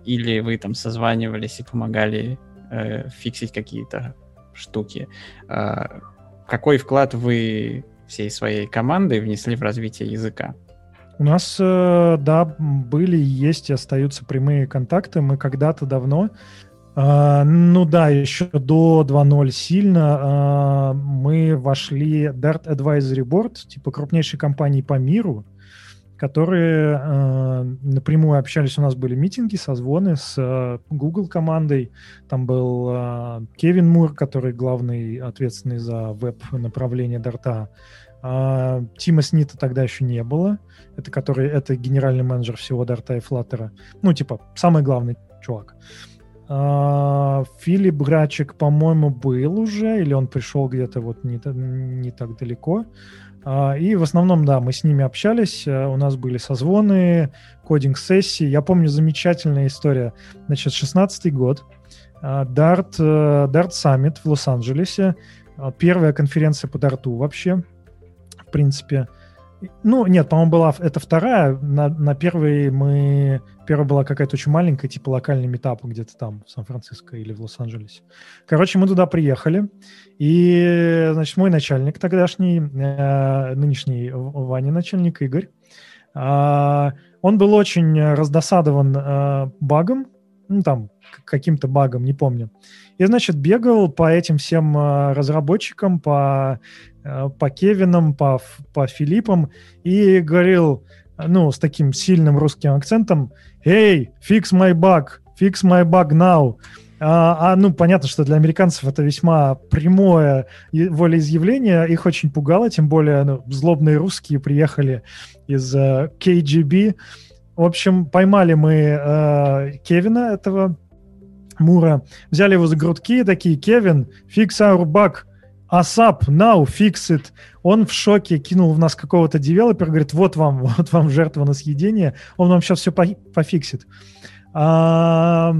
Или вы там созванивались и помогали фиксить какие-то штуки? какой вклад вы всей своей командой внесли в развитие языка? У нас, э, да, были, есть и остаются прямые контакты. Мы когда-то давно, э, ну да, еще до 2.0 сильно, э, мы вошли Dart Advisory Board, типа крупнейшей компании по миру, которые э, напрямую общались. У нас были митинги, созвоны с э, Google командой. Там был э, Кевин Мур, который главный, ответственный за веб-направление Дарта. Э, Тима Снита тогда еще не было. Это который, это генеральный менеджер всего Дарта и Флаттера. Ну, типа, самый главный чувак. Uh, Филипп Грачек, по-моему, был уже, или он пришел где-то вот не, не так далеко. А, и в основном, да, мы с ними общались, э, у нас были созвоны, кодинг-сессии. Я помню замечательная история. Значит, 16 год, а, Dart, э, Dart Summit в Лос-Анджелесе, первая конференция по Дарту вообще, в принципе. Ну, нет, по-моему, была это вторая. На, на первой мы... Первая была какая-то очень маленькая, типа локальный метап где-то там, в Сан-Франциско или в Лос-Анджелесе. Короче, мы туда приехали, и, значит, мой начальник тогдашний, э, нынешний Ваня начальник, Игорь, э, он был очень раздосадован э, багом, ну, там, каким-то багом, не помню. И, значит, бегал по этим всем э, разработчикам, по Э, по Кевинам, по, по Филиппам и говорил, ну, с таким сильным русским акцентом, «Эй, fix my bug, fix my bug now. А, а, ну, понятно, что для американцев это весьма прямое волеизъявление. Их очень пугало, тем более ну, злобные русские приехали из э, KGB. В общем, поймали мы uh, Кевина, этого Мура, взяли его за грудки, такие, Кевин, fix our bug, ASAP, now, fix it. Он в шоке кинул в нас какого-то девелопера, говорит, вот вам, вот вам жертва на съедение, он вам сейчас все по пофиксит. А,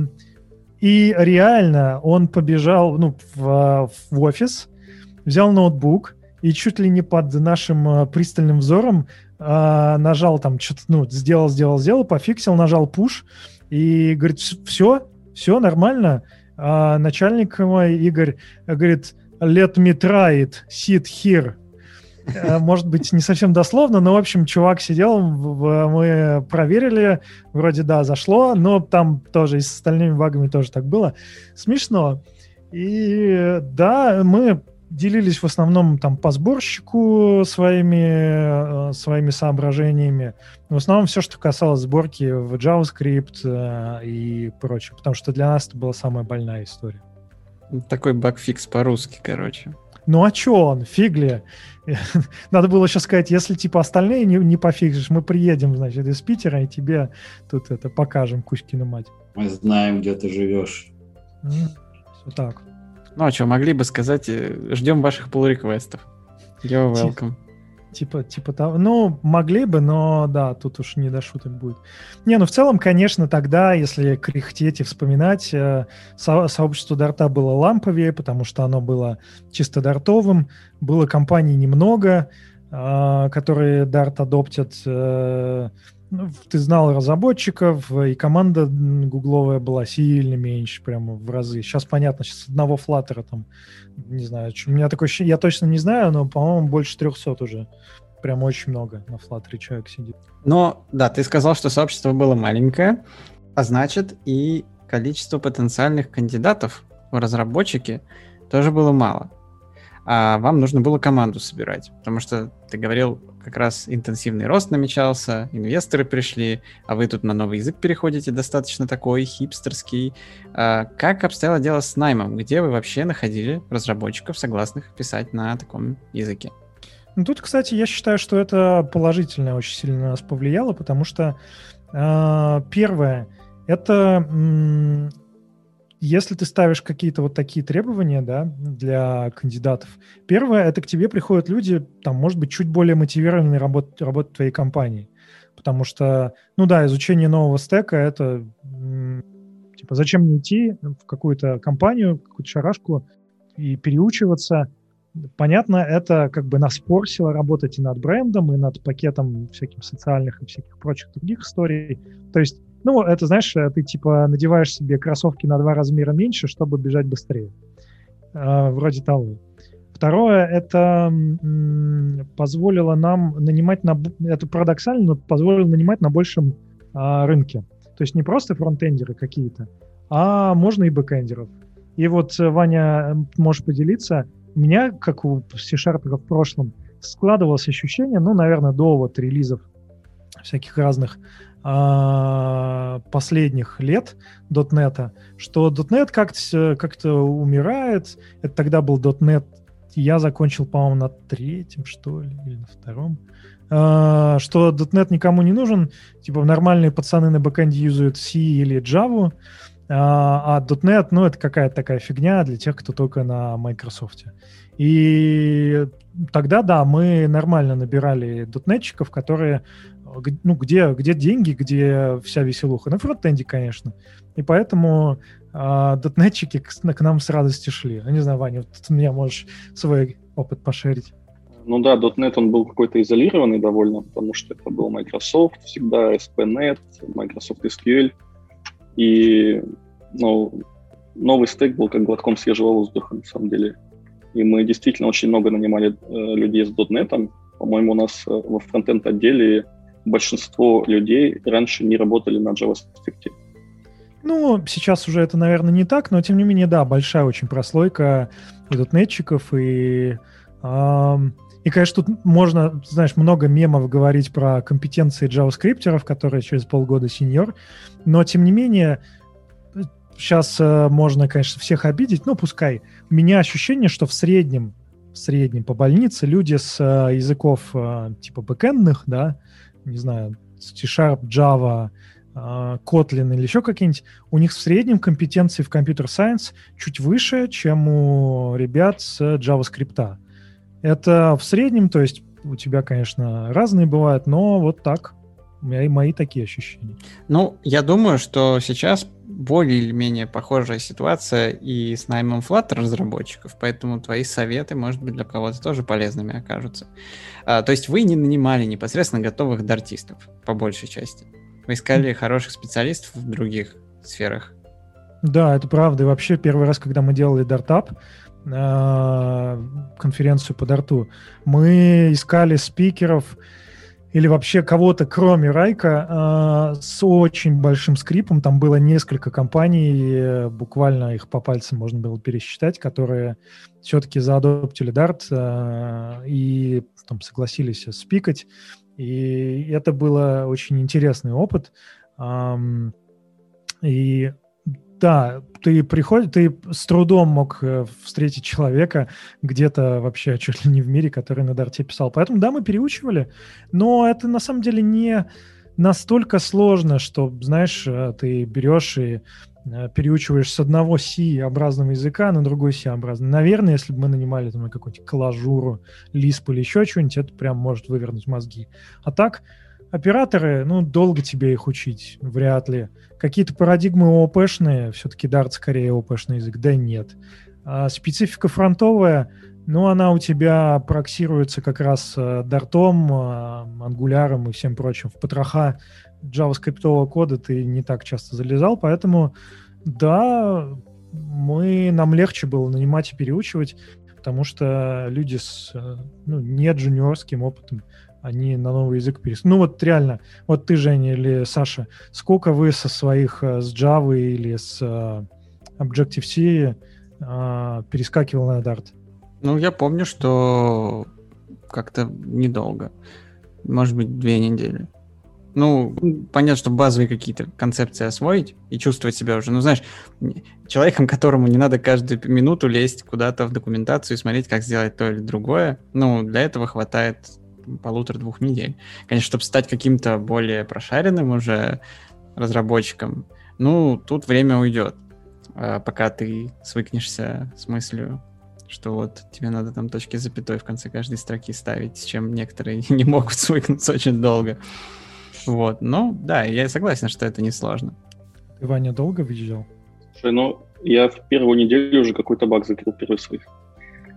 и реально он побежал ну, в, в офис, взял ноутбук и чуть ли не под нашим э, пристальным взором э, нажал там что-то, ну, сделал, сделал, сделал, пофиксил, нажал push и говорит, все, все нормально. А начальник мой, Игорь, говорит, let me try it, sit here. Э, может быть, не совсем дословно, но, в общем, чувак сидел, мы проверили, вроде, да, зашло, но там тоже и с остальными багами тоже так было. Смешно. И да, мы делились в основном там по сборщику своими, э, своими соображениями. В основном все, что касалось сборки в JavaScript э, и прочее, потому что для нас это была самая больная история. Такой багфикс по-русски, короче. Ну а чё он? Фигли. Надо было сейчас сказать, если типа остальные не, не пофигишь, мы приедем, значит, из Питера и тебе тут это покажем Кузькину мать. Мы знаем, где ты живешь. Все так. Ну а что, могли бы сказать, э, ждем ваших pull реквестов You're welcome. Типа, типа того. Ну, могли бы, но да, тут уж не до шуток будет. Не, ну в целом, конечно, тогда, если кряхтеть и вспоминать, э, со- сообщество Дарта было ламповее, потому что оно было чисто дартовым, было компаний немного, э, которые Дарт адоптят. Э, ну, ты знал разработчиков, и команда гугловая была сильно меньше, прямо в разы. Сейчас понятно, сейчас одного флаттера там, не знаю, у меня такое я точно не знаю, но, по-моему, больше 300 уже. Прям очень много на флаттере человек сидит. Но, да, ты сказал, что сообщество было маленькое, а значит и количество потенциальных кандидатов в разработчики тоже было мало. А вам нужно было команду собирать, потому что ты говорил, как раз интенсивный рост намечался, инвесторы пришли, а вы тут на новый язык переходите, достаточно такой хипстерский. А как обстояло дело с наймом? Где вы вообще находили разработчиков, согласных писать на таком языке? Ну, тут, кстати, я считаю, что это положительно очень сильно на нас повлияло, потому что э, первое, это если ты ставишь какие-то вот такие требования, да, для кандидатов, первое, это к тебе приходят люди, там, может быть, чуть более мотивированные работать, работать твоей компании. Потому что, ну да, изучение нового стека — это, типа, зачем мне идти в какую-то компанию, какую-то шарашку и переучиваться? Понятно, это как бы нас порсило работать и над брендом, и над пакетом всяких социальных и всяких прочих других историй. То есть ну, это, знаешь, э, ты типа надеваешь себе кроссовки на два размера меньше, чтобы бежать быстрее. Э, вроде того. Второе, это позволило нам нанимать на... Это парадоксально, но позволило нанимать на большем а, рынке. То есть не просто фронтендеры какие-то, а можно и бэкендеров. И вот, э, Ваня, можешь поделиться, у меня, как у C-Sharp в прошлом, складывалось ощущение, ну, наверное, до вот релизов всяких разных последних лет .NET, что .NET как-то как умирает. Это тогда был .NET, я закончил, по-моему, на третьем, что ли, или на втором. Uh, что .NET никому не нужен, типа нормальные пацаны на бэкэнде юзают C или Java, uh, а .NET, ну, это какая-то такая фигня для тех, кто только на Microsoft. И тогда, да, мы нормально набирали дотнетчиков, которые ну, где, где деньги, где вся веселуха? На фронтенде, конечно. И поэтому а, дотнетчики к, к нам с радостью шли. Я не знаю, Ваня, вот ты меня можешь свой опыт пошерить. Ну да, .NET он был какой-то изолированный довольно, потому что это был Microsoft, всегда SPNet, Microsoft SQL. И ну, новый стек был как глотком свежего воздуха, на самом деле. И мы действительно очень много нанимали э, людей с .NET. По-моему, у нас э, во фронтенд отделе большинство людей раньше не работали на JavaScript. Ну, сейчас уже это, наверное, не так, но тем не менее, да, большая очень прослойка и дотнетчиков, и, э, и, конечно, тут можно, знаешь, много мемов говорить про компетенции джаваскриптеров, которые через полгода сеньор, но, тем не менее, сейчас э, можно, конечно, всех обидеть, но пускай. У меня ощущение, что в среднем, в среднем по больнице люди с э, языков э, типа бэкэндных, да, не знаю, C-Sharp, Java, э, Kotlin или еще какие-нибудь, у них в среднем компетенции в компьютер Science чуть выше, чем у ребят с JavaScript. Это в среднем, то есть у тебя, конечно, разные бывают, но вот так. Мои, мои такие ощущения. Ну, я думаю, что сейчас более или менее похожая ситуация и с наймом Flutter разработчиков, поэтому твои советы, может быть, для кого-то тоже полезными окажутся. А, то есть вы не нанимали непосредственно готовых дартистов, по большей части. Вы искали хороших специалистов в других сферах. Да, это правда. И вообще, первый раз, когда мы делали дартап, а, конференцию по дарту, мы искали спикеров, или вообще кого-то, кроме Райка, э, с очень большим скрипом. Там было несколько компаний, буквально их по пальцам можно было пересчитать, которые все-таки заадоптили э, и там, согласились спикать. И это было очень интересный опыт. И да, ты приходишь, ты с трудом мог э, встретить человека где-то вообще чуть ли не в мире, который на Дарте писал. Поэтому, да, мы переучивали, но это на самом деле не настолько сложно, что, знаешь, э, ты берешь и э, переучиваешь с одного C-образного языка на другой C-образный. Наверное, если бы мы нанимали там какую-нибудь клажуру, лисп или еще что-нибудь, это прям может вывернуть мозги. А так, Операторы, ну, долго тебе их учить, вряд ли. Какие-то парадигмы ООПшные, все-таки Dart скорее ООПшный язык, да нет. А специфика фронтовая, ну, она у тебя проксируется как раз э, дартом, ангуляром и всем прочим. В потроха JavaScript кода ты не так часто залезал, поэтому, да, мы, нам легче было нанимать и переучивать, потому что люди с э, ну, не джуниорским опытом они на новый язык перес... Ну вот реально, вот ты, Женя или Саша, сколько вы со своих, э, с Java или с uh, Objective-C uh, перескакивал на Dart? Ну, я помню, что как-то недолго. Может быть, две недели. Ну, понятно, что базовые какие-то концепции освоить и чувствовать себя уже, ну, знаешь, человеком, которому не надо каждую минуту лезть куда-то в документацию и смотреть, как сделать то или другое, ну, для этого хватает полутора-двух недель. Конечно, чтобы стать каким-то более прошаренным уже разработчиком, ну, тут время уйдет, а, пока ты свыкнешься с мыслью, что вот тебе надо там точки запятой в конце каждой строки ставить, с чем некоторые не могут свыкнуться очень долго. Вот, ну, да, я согласен, что это несложно. Ты, Ваня, долго выезжал? Слушай, ну, я в первую неделю уже какой-то баг закрыл первый своих.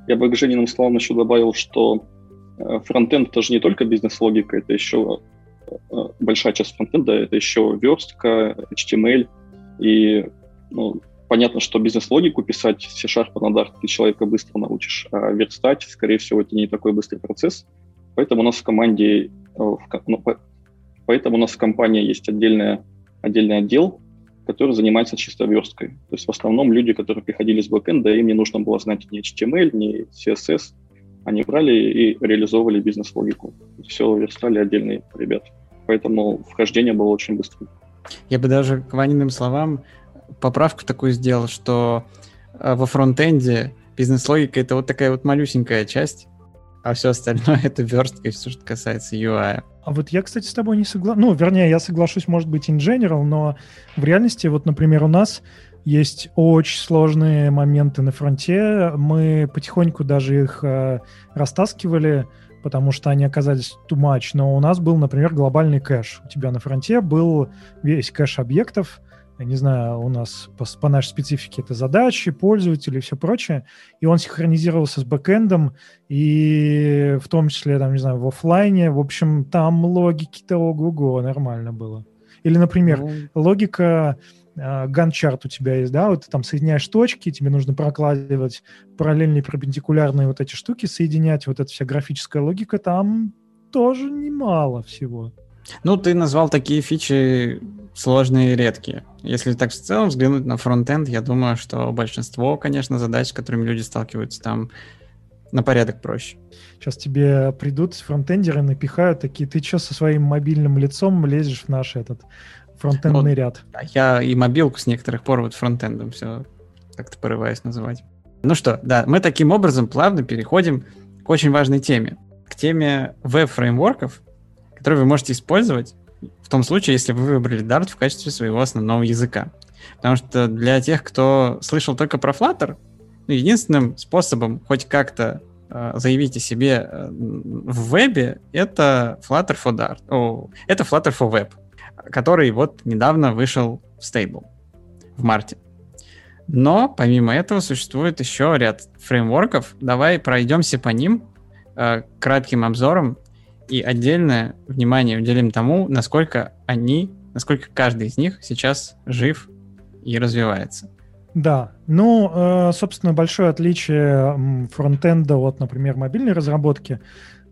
Я бы к Жениным словам еще добавил, что фронтенд это же не только бизнес-логика, это еще э, большая часть фронтенда, это еще верстка, HTML. И ну, понятно, что бизнес-логику писать C-Sharp на ты человека быстро научишь, а верстать, скорее всего, это не такой быстрый процесс. Поэтому у нас в команде, э, ну, поэтому у нас в компании есть отдельная, отдельный отдел, который занимается чисто версткой. То есть в основном люди, которые приходили с бэкэнда, им не нужно было знать ни HTML, ни CSS, они брали и реализовывали бизнес-логику. Все верстали отдельные ребят. Поэтому вхождение было очень быстрым. Я бы даже к Ваниным словам поправку такую сделал, что э, во фронтенде бизнес-логика это вот такая вот малюсенькая часть, а все остальное это верстка и все, что касается UI. А вот я, кстати, с тобой не согласен. Ну, вернее, я соглашусь, может быть, in general, но в реальности, вот, например, у нас есть очень сложные моменты на фронте. Мы потихоньку даже их э, растаскивали, потому что они оказались too much. Но у нас был, например, глобальный кэш. У тебя на фронте был весь кэш объектов. Я не знаю, у нас по, по нашей специфике это задачи, пользователи и все прочее. И он синхронизировался с бэкэндом, и в том числе, там, не знаю, в офлайне. В общем, там логики-то ого-го, нормально было. Или, например, ну... логика ганчарт у тебя есть, да, вот ты там соединяешь точки, тебе нужно прокладывать параллельные перпендикулярные вот эти штуки, соединять, вот эта вся графическая логика, там тоже немало всего. Ну, ты назвал такие фичи сложные и редкие. Если так в целом взглянуть на фронтенд, я думаю, что большинство, конечно, задач, с которыми люди сталкиваются, там на порядок проще. Сейчас тебе придут фронтендеры, напихают такие, ты что со своим мобильным лицом лезешь в наш этот фронтендный ну, ряд? Я и мобилку с некоторых пор вот фронтендом все как-то порываюсь называть. Ну что, да, мы таким образом плавно переходим к очень важной теме. К теме веб-фреймворков, которые вы можете использовать в том случае, если вы выбрали Dart в качестве своего основного языка. Потому что для тех, кто слышал только про Flutter, ну, единственным способом хоть как-то э, заявить о себе э, в вебе, это Flutter for Dart. О, это Flutter for Web, который вот недавно вышел в стейбл в марте. Но помимо этого существует еще ряд фреймворков. Давай пройдемся по ним э, кратким обзором и отдельное внимание уделим тому, насколько они, насколько каждый из них сейчас жив и развивается. Да, ну, э, собственно, большое отличие фронтенда от, например, мобильной разработки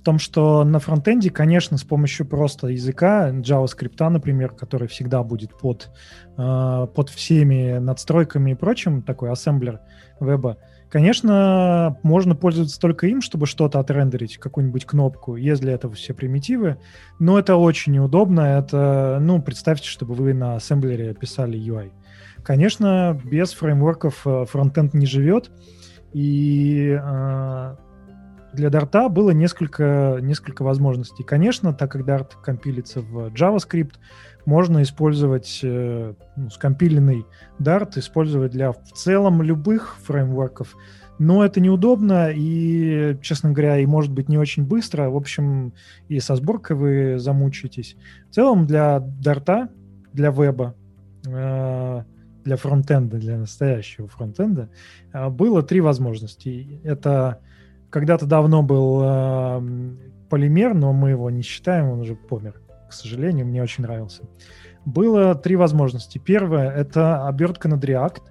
в том, что на фронтенде, конечно, с помощью просто языка, JavaScript, например, который всегда будет под, э, под всеми надстройками и прочим, такой ассемблер веба, Конечно, можно пользоваться только им, чтобы что-то отрендерить, какую-нибудь кнопку, если это все примитивы, но это очень неудобно. Это, ну, представьте, чтобы вы на ассемблере писали UI. Конечно, без фреймворков э, фронтенд не живет, и э, для Dart было несколько, несколько возможностей. Конечно, так как Dart компилится в JavaScript, можно использовать э, ну, скомпиленный Dart, использовать для в целом любых фреймворков, но это неудобно и, честно говоря, и может быть не очень быстро. В общем, и со сборкой вы замучитесь. В целом для Dart, для веба, э, для фронтенда, для настоящего фронтенда, э, было три возможности. Это когда-то давно был э, полимер, но мы его не считаем, он уже помер к сожалению, мне очень нравился. Было три возможности. Первое — это обертка над React,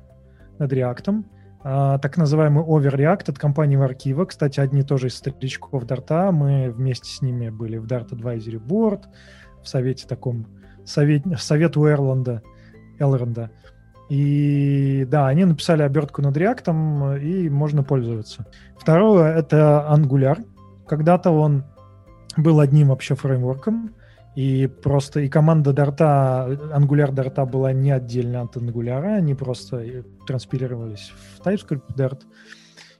над React, а, так называемый Overreact от компании Arkiva. Кстати, одни тоже из старичков Дарта. Мы вместе с ними были в Dart Advisory Board, в совете таком, совет, совет у Эрланда, Элронда. И да, они написали обертку над React, и можно пользоваться. Второе — это Angular. Когда-то он был одним вообще фреймворком, и просто и команда Дарта, Angular Дарта была не отдельно от Angular, они просто транспилировались в TypeScript Dart.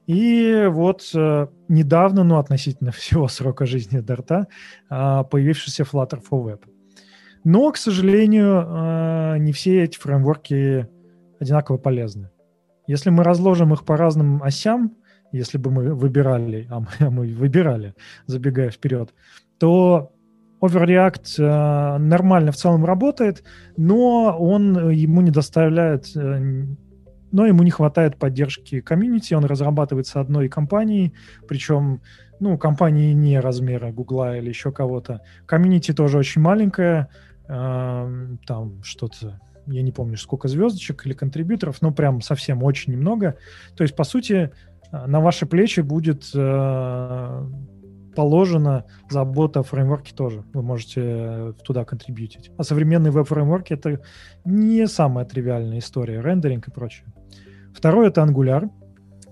И вот э, недавно, ну, относительно всего срока жизни Дарта, э, появившийся Flutter for Web. Но, к сожалению, э, не все эти фреймворки одинаково полезны. Если мы разложим их по разным осям, если бы мы выбирали, а мы, а мы выбирали, забегая вперед, то Overreact э, нормально в целом работает, но он ему не доставляет, э, но ему не хватает поддержки комьюнити, он разрабатывается одной компанией, причем, ну, компании не размера Гугла или еще кого-то. Комьюнити тоже очень маленькая, э, там что-то я не помню, сколько звездочек или контрибьюторов, но прям совсем очень немного. То есть, по сути, э, на ваши плечи будет э, положена забота о фреймворке тоже. Вы можете э, туда контрибьютить. А современные веб-фреймворки — это не самая тривиальная история, рендеринг и прочее. Второе — это Angular.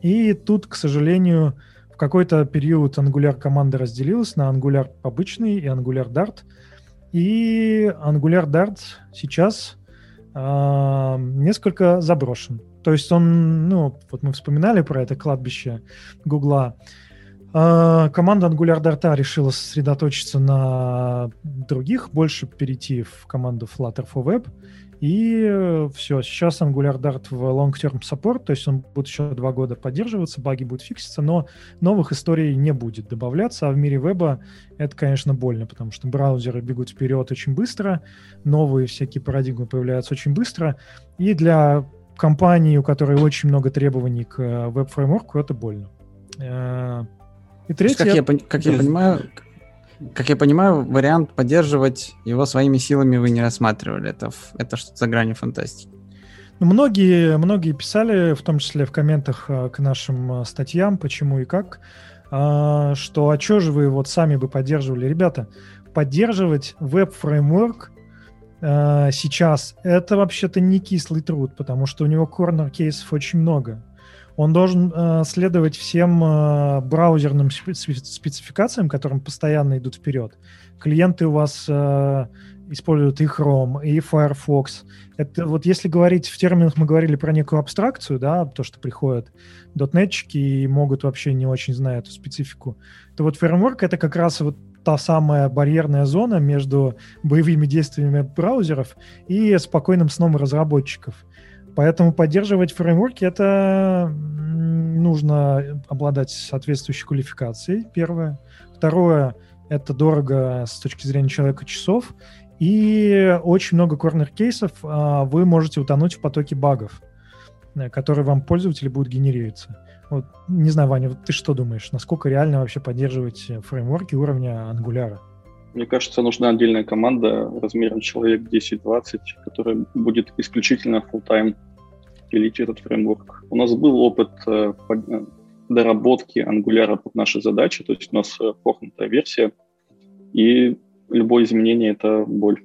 И тут, к сожалению, в какой-то период Angular команда разделилась на Angular обычный и Angular Dart. И Angular Dart сейчас э, несколько заброшен. То есть он, ну, вот мы вспоминали про это кладбище Гугла. А, команда Angular Dart решила сосредоточиться на других, больше перейти в команду Flutter for Web. И э, все, сейчас Angular Dart в long-term support, то есть он будет еще два года поддерживаться, баги будут фикситься, но новых историй не будет добавляться, а в мире веба это, конечно, больно, потому что браузеры бегут вперед очень быстро, новые всякие парадигмы появляются очень быстро, и для компании, у которой очень много требований к э, веб-фреймворку, это больно. Э, и третье... Как я, как я понимаю, как я понимаю, вариант поддерживать его своими силами вы не рассматривали. Это, это что-то за гранью фантастики. Ну, многие, многие писали, в том числе в комментах э, к нашим э, статьям, почему и как, э, что а что же вы вот сами бы поддерживали. Ребята, поддерживать веб-фреймворк сейчас это вообще-то не кислый труд, потому что у него корнер-кейсов очень много Он должен э, следовать всем э, браузерным спецификациям, которым постоянно идут вперед. Клиенты у вас э, используют и Chrome, и Firefox. Это вот если говорить в терминах, мы говорили про некую абстракцию, да, то, что приходят дотнетчики и могут вообще не очень знать эту специфику, то вот фреймворк — это как раз вот та самая барьерная зона между боевыми действиями браузеров и спокойным сном разработчиков. Поэтому поддерживать фреймворки это нужно обладать соответствующей квалификацией, первое. Второе, это дорого с точки зрения человека часов. И очень много корнер-кейсов а, вы можете утонуть в потоке багов, э, которые вам пользователи будут генерироваться. Вот, не знаю, Ваня, вот ты что думаешь, насколько реально вообще поддерживать фреймворки уровня Angular? Мне кажется, нужна отдельная команда размером человек 10-20, которая будет исключительно full-time пилить этот фреймворк. У нас был опыт э, э доработки Angular под наши задачи, то есть у нас э, форкнутая версия, и любое изменение — это боль.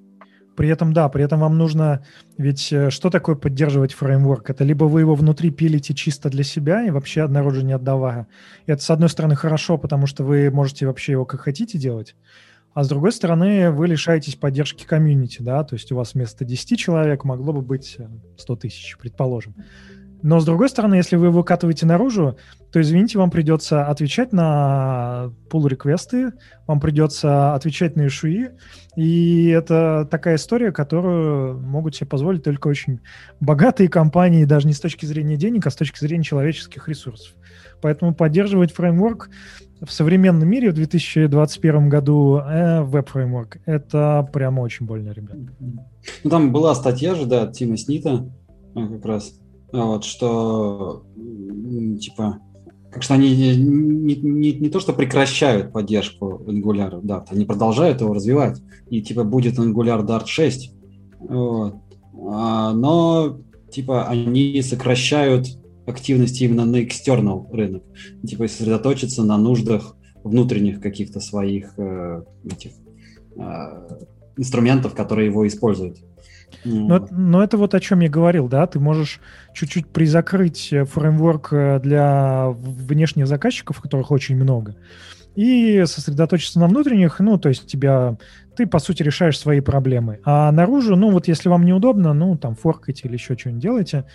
При этом, да, при этом вам нужно... Ведь что такое поддерживать фреймворк? Это либо вы его внутри пилите чисто для себя и вообще наружу не отдавая. И это, с одной стороны, хорошо, потому что вы можете вообще его как хотите делать, а с другой стороны, вы лишаетесь поддержки комьюнити, да, то есть у вас вместо 10 человек могло бы быть 100 э, тысяч, предположим. Но с другой стороны, если вы выкатываете наружу, то, извините, вам придется отвечать на pull реквесты вам придется отвечать на ишуи, и это такая история, которую могут себе позволить только очень богатые компании, даже не с точки зрения денег, а с точки зрения человеческих ресурсов. Поэтому поддерживать фреймворк в современном мире в 2021 году э, веб-фреймворк — это прямо очень больно, ребят. Ну, там была статья же, да, от Тима Снита, как раз, вот, что типа как что они не, не, не, не то, что прекращают поддержку Angular Dart, они продолжают его развивать. И типа будет Angular Dart 6. Вот. А, но типа они сокращают активность именно на external рынок. Типа сосредоточиться на нуждах внутренних каких-то своих э, этих э, инструментов, которые его используют. Но, но это вот о чем я говорил, да, ты можешь чуть-чуть призакрыть э, фреймворк для внешних заказчиков, которых очень много, и сосредоточиться на внутренних, ну, то есть тебя, ты, по сути, решаешь свои проблемы. А наружу, ну, вот если вам неудобно, ну, там, форкайте или еще что-нибудь делайте.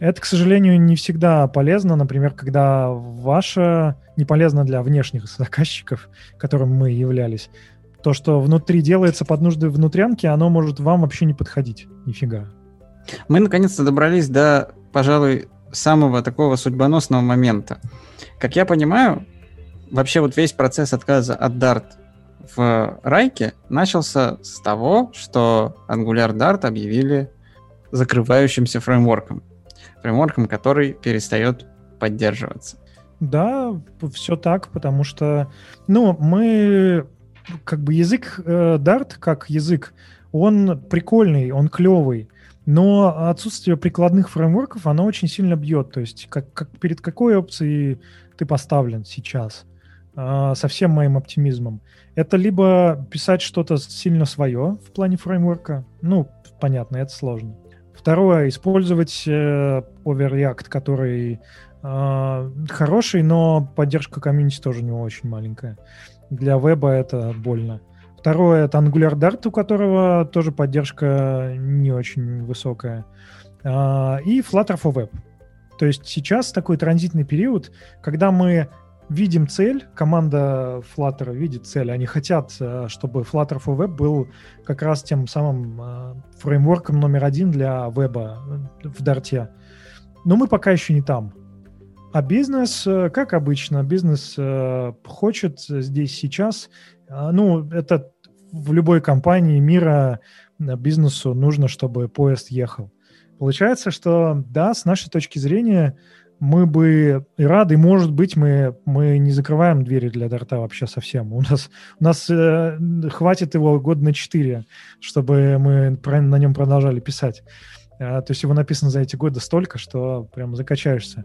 Это, к сожалению, не всегда полезно, например, когда ваше не полезно для внешних заказчиков, которым мы являлись, то, что внутри делается под нужды внутрянки, оно может вам вообще не подходить. Нифига. Мы наконец-то добрались до, пожалуй, самого такого судьбоносного момента. Как я понимаю, вообще вот весь процесс отказа от Dart в Райке начался с того, что Angular Dart объявили закрывающимся фреймворком. Фреймворком, который перестает поддерживаться. Да, все так, потому что, ну, мы как бы язык э, Dart как язык, он прикольный, он клевый, но отсутствие прикладных фреймворков, оно очень сильно бьет. То есть как, как, перед какой опцией ты поставлен сейчас э, со всем моим оптимизмом? Это либо писать что-то сильно свое в плане фреймворка, ну, понятно, это сложно. Второе, использовать э, Overreact, который э, хороший, но поддержка комьюнити тоже у него очень маленькая. Для веба это больно. Второе — это Angular Dart, у которого тоже поддержка не очень высокая. А, и Flutter for Web. То есть сейчас такой транзитный период, когда мы видим цель, команда Flutter видит цель, они хотят, э, чтобы Flutter for Web был как раз тем самым э, фреймворком номер один для веба в Dart. Но мы пока еще не там. А бизнес, э, как обычно, бизнес э, хочет здесь сейчас, э, ну, это в любой компании мира бизнесу нужно, чтобы поезд ехал. Получается, что да, с нашей точки зрения мы бы и рады, может быть, мы, мы не закрываем двери для Дарта вообще совсем. У нас, у нас э, хватит его год на четыре, чтобы мы на нем продолжали писать. Э, то есть его написано за эти годы столько, что прям закачаешься.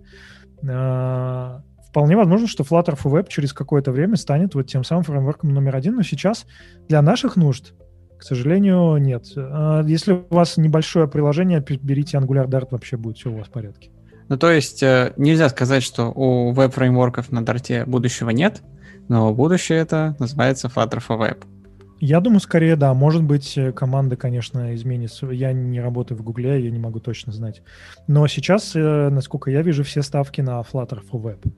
Э, вполне возможно, что Flutter for Web через какое-то время станет вот тем самым фреймворком номер один, но сейчас для наших нужд, к сожалению, нет. Э, если у вас небольшое приложение, берите Angular Dart, вообще будет все у вас в порядке. Ну, то есть э, нельзя сказать, что у веб-фреймворков на Дарте будущего нет, но будущее это называется Flutter for Web. Я думаю, скорее, да. Может быть, э, команда, конечно, изменится. Я не работаю в Гугле, я не могу точно знать. Но сейчас, э, насколько я вижу, все ставки на Flutter for Web.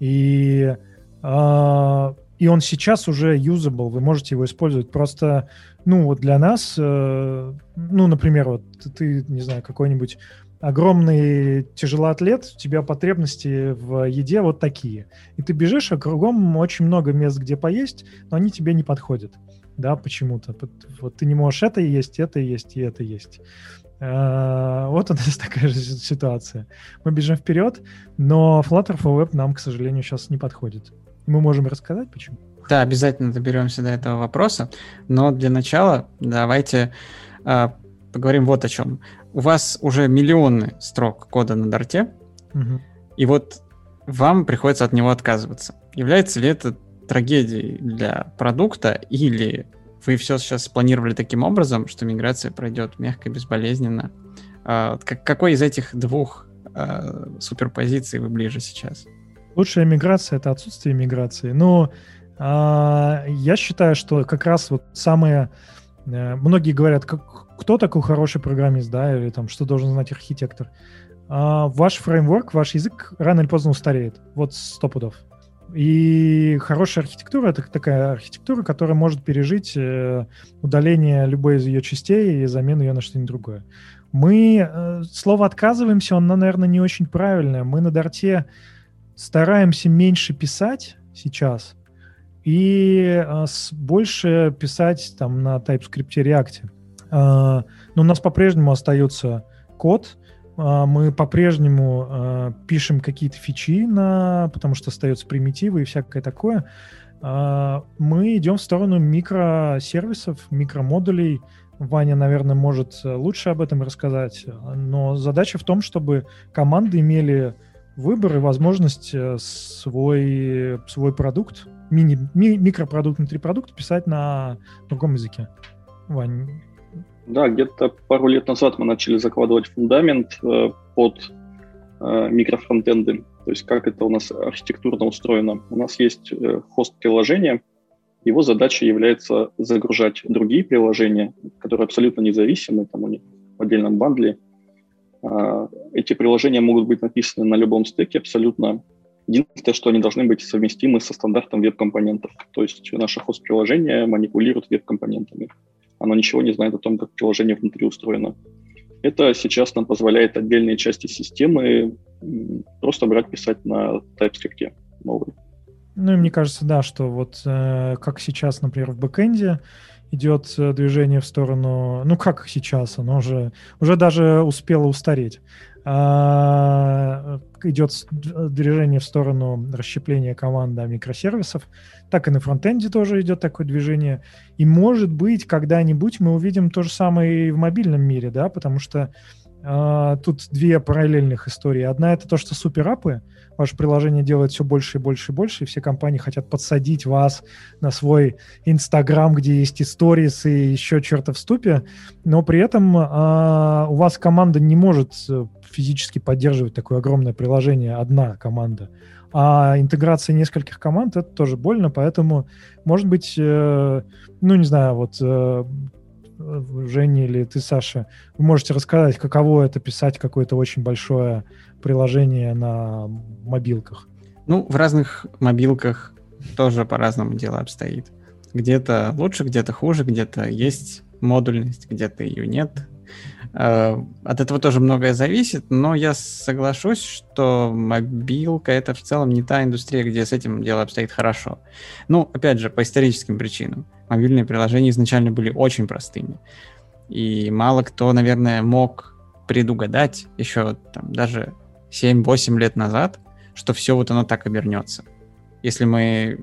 И, э, и он сейчас уже usable, вы можете его использовать. Просто, ну, вот для нас, э, ну, например, вот ты, не знаю, какой-нибудь огромный тяжелоатлет, у тебя потребности в еде вот такие. И ты бежишь, а кругом очень много мест, где поесть, но они тебе не подходят да, почему-то. Вот ты не можешь это есть, это есть и это есть. А, вот у нас такая же ситуация. Мы бежим вперед, но Flutter for Web нам, к сожалению, сейчас не подходит. Мы можем рассказать, почему? Да, обязательно доберемся до этого вопроса. Но для начала давайте э, поговорим вот о чем. У вас уже миллионы строк кода на Дарте, угу. и вот вам приходится от него отказываться. Является ли это трагедией для продукта, или вы все сейчас спланировали таким образом, что миграция пройдет мягко и безболезненно? А, как, какой из этих двух а, суперпозиций вы ближе сейчас? Лучшая миграция — это отсутствие миграции. Но а, я считаю, что как раз вот самое... А, многие говорят, как, кто такой хороший программист, да, или там, что должен знать архитектор. А, ваш фреймворк, ваш язык рано или поздно устареет. Вот сто пудов. И хорошая архитектура — это такая архитектура, которая может пережить э, удаление любой из ее частей и замену ее на что-нибудь другое. Мы, э, слово «отказываемся», оно, наверное, не очень правильное. Мы на Дарте стараемся меньше писать сейчас и э, больше писать там на TypeScript React. Но у нас по-прежнему остается код, а, мы по-прежнему э, пишем какие-то фичи, на, потому что остаются примитивы и всякое такое. Э, мы идем в сторону микросервисов, микромодулей. Ваня, наверное, может лучше об этом рассказать. Но задача в том, чтобы команды имели выбор и возможность э, свой, свой продукт, мини, ми, микропродукт внутри продукта писать на другом языке. Вань, да, где-то пару лет назад мы начали закладывать фундамент э, под э, микрофронтенды, то есть как это у нас архитектурно устроено. У нас есть э, хост приложения, его задача является загружать другие приложения, которые абсолютно независимы, там у них в отдельном бандле. Э, эти приложения могут быть написаны на любом стеке абсолютно. Единственное, что они должны быть совместимы со стандартом веб-компонентов. То есть наше хост-приложение манипулирует веб-компонентами оно ничего не знает о том, как приложение внутри устроено. Это сейчас нам позволяет отдельные части системы просто брать, писать на TypeScript новый. Ну и мне кажется, да, что вот э, как сейчас, например, в бэкэнде идет э, движение в сторону, ну как сейчас, оно уже, уже даже успело устареть. А, идет движение в сторону расщепления команды микросервисов, так и на фронтенде тоже идет такое движение. И может быть, когда-нибудь мы увидим то же самое и в мобильном мире, да, потому что Uh, тут две параллельных истории. Одна это то, что суперапы, ваше приложение делает все больше и больше и больше, и все компании хотят подсадить вас на свой Инстаграм, где есть истории и еще черта в ступе, но при этом uh, у вас команда не может э, физически поддерживать такое огромное приложение, одна команда. А интеграция нескольких команд это тоже больно, поэтому, может быть, э, ну не знаю, вот э, Женя или ты, Саша, вы можете рассказать, каково это писать какое-то очень большое приложение на мобилках? Ну, в разных мобилках тоже по-разному дело обстоит. Где-то лучше, где-то хуже, где-то есть модульность, где-то ее нет. Э, от этого тоже многое зависит, но я соглашусь, что мобилка это в целом не та индустрия, где с этим дело обстоит хорошо. Ну, опять же, по историческим причинам. Мобильные приложения изначально были очень простыми. И мало кто, наверное, мог предугадать еще там, даже 7-8 лет назад, что все вот оно так обернется. Если мы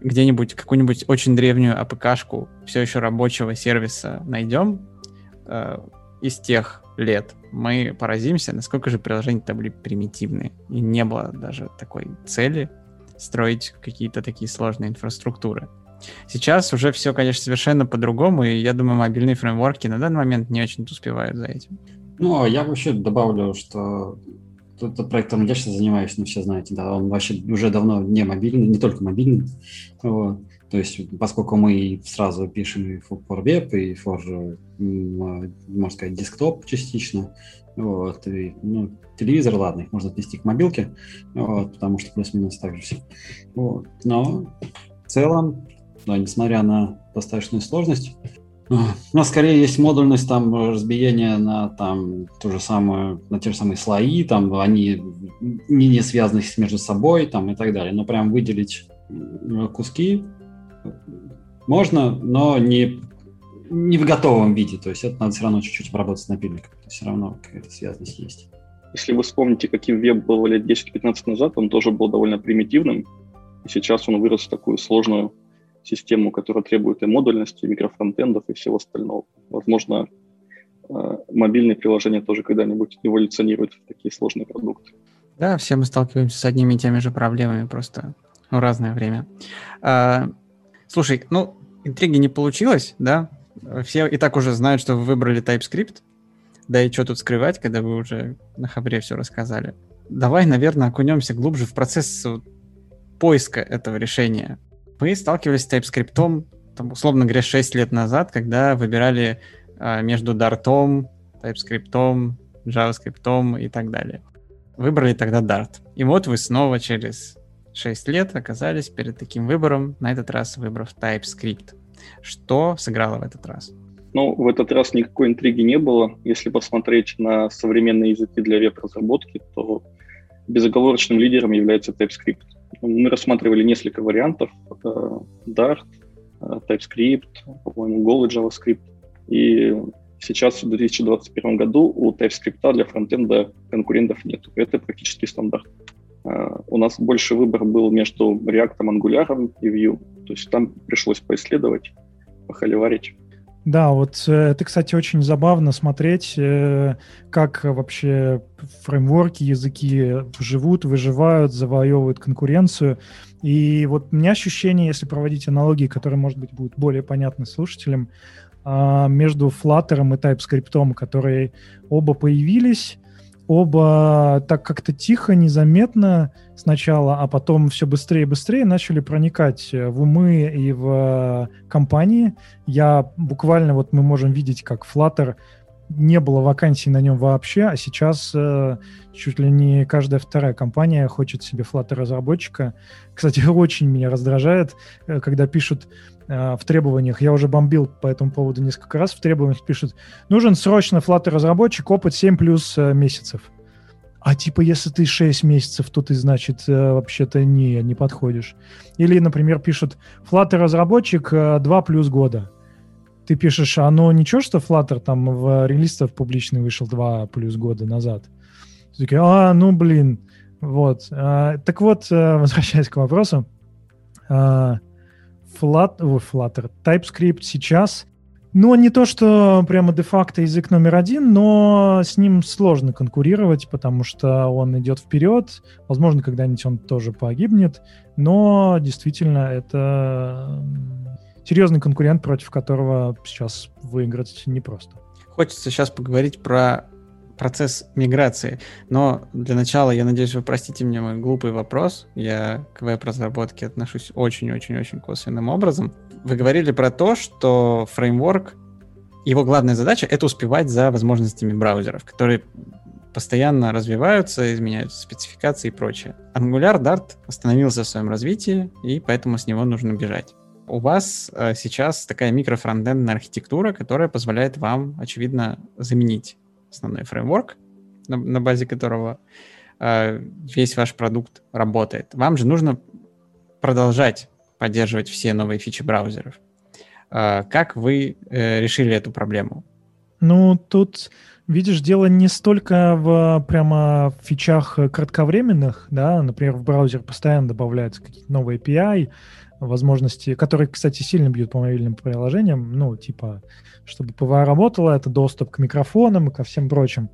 где-нибудь какую-нибудь очень древнюю АПК-шку все еще рабочего сервиса найдем, э, из тех лет мы поразимся, насколько же приложения-то были примитивные. И не было даже такой цели строить какие-то такие сложные инфраструктуры. Сейчас уже все, конечно, совершенно по-другому, и я думаю, мобильные фреймворки на данный момент не очень успевают за этим. Ну, а я вообще добавлю, что тот проект, я сейчас занимаюсь, ну, все знаете, да, он вообще уже давно не мобильный, не только мобильный. Вот. То есть, поскольку мы сразу пишем и for web, и for, можно сказать, десктоп частично, вот, и, ну, телевизор, ладно, их можно отнести к мобилке, вот, потому что плюс-минус так же все. Вот. Но в целом, да, несмотря на достаточную сложность, у нас скорее есть модульность там разбиения на там ту же самую, на те же самые слои, там они не, не связаны между собой там и так далее. Но прям выделить куски можно, но не, не в готовом виде. То есть это надо все равно чуть-чуть обработать с напильником. Все равно какая-то связанность есть. Если вы вспомните, каким веб был лет 10-15 назад, он тоже был довольно примитивным. И сейчас он вырос в такую сложную систему, которая требует и модульности, и микрофронтендов, и всего остального. Возможно, э, мобильные приложения тоже когда-нибудь эволюционируют в такие сложные продукты. Да, все мы сталкиваемся с одними и теми же проблемами, просто в разное время. Слушай, ну, интриги не получилось, да? Все и так уже знают, что вы выбрали TypeScript. Да и что тут скрывать, когда вы уже на хабре все рассказали. Давай, наверное, окунемся глубже в процесс поиска этого решения. Вы сталкивались с TypeScript, там, условно говоря, 6 лет назад, когда выбирали а, между Dart, TypeScript, JavaScript и так далее. Выбрали тогда Dart. И вот вы снова через 6 лет оказались перед таким выбором, на этот раз выбрав TypeScript. Что сыграло в этот раз? Ну, в этот раз никакой интриги не было. Если посмотреть на современные языки для веб-разработки, то безоговорочным лидером является TypeScript. Мы рассматривали несколько вариантов. Dart, э, TypeScript, по-моему, Go и JavaScript. И сейчас, в 2021 году, у TypeScript для фронтенда конкурентов нет. Это практически стандарт. Э, у нас больше выбор был между React, Angular и Vue. То есть там пришлось поисследовать, похоливарить. Да, вот э, это, кстати, очень забавно смотреть, э, как вообще фреймворки, языки живут, выживают, завоевывают конкуренцию. И вот у меня ощущение, если проводить аналогии, которые, может быть, будут более понятны слушателям, а, между Flutter и TypeScript, которые оба появились, оба так как-то тихо, незаметно сначала, а потом все быстрее и быстрее начали проникать в умы и в компании. Я буквально, вот мы можем видеть, как Flutter не было вакансий на нем вообще, а сейчас э, чуть ли не каждая вторая компания хочет себе Flutter разработчика. Кстати, очень меня раздражает, э, когда пишут Э, в требованиях, я уже бомбил по этому поводу несколько раз, в требованиях пишут, нужен срочно Flutter разработчик, опыт 7 плюс э, месяцев. А типа, если ты 6 месяцев, то ты, значит, э, вообще-то не, не подходишь. Или, например, пишут, Flutter разработчик 2 плюс года. Ты пишешь, а ну ничего, что Flutter там в релиз публичный вышел 2 плюс года назад. Ты такие, а, ну блин. Вот. А, так вот, возвращаясь к вопросу, а, Flutter, ой, Flutter, TypeScript сейчас, ну, не то, что прямо де-факто язык номер один, но с ним сложно конкурировать, потому что он идет вперед. Возможно, когда-нибудь он тоже погибнет, но действительно это серьезный конкурент, против которого сейчас выиграть непросто. Хочется сейчас поговорить про процесс миграции. Но для начала, я надеюсь, вы простите мне мой глупый вопрос. Я к веб-разработке отношусь очень-очень-очень косвенным образом. Вы говорили про то, что фреймворк, его главная задача — это успевать за возможностями браузеров, которые постоянно развиваются, изменяются спецификации и прочее. Angular Dart остановился в своем развитии, и поэтому с него нужно бежать. У вас э, сейчас такая микрофронтендная архитектура, которая позволяет вам, очевидно, заменить основной фреймворк, на, на базе которого э, весь ваш продукт работает. Вам же нужно продолжать поддерживать все новые фичи браузеров. Э, как вы решили эту проблему? Ну, тут, видишь, дело не столько в прямо в фичах кратковременных, да, например, в браузер постоянно добавляются какие-то новые API, возможности, которые, кстати, сильно бьют по мобильным приложениям, ну, типа, чтобы PWA работала, это доступ к микрофонам и ко всем прочим.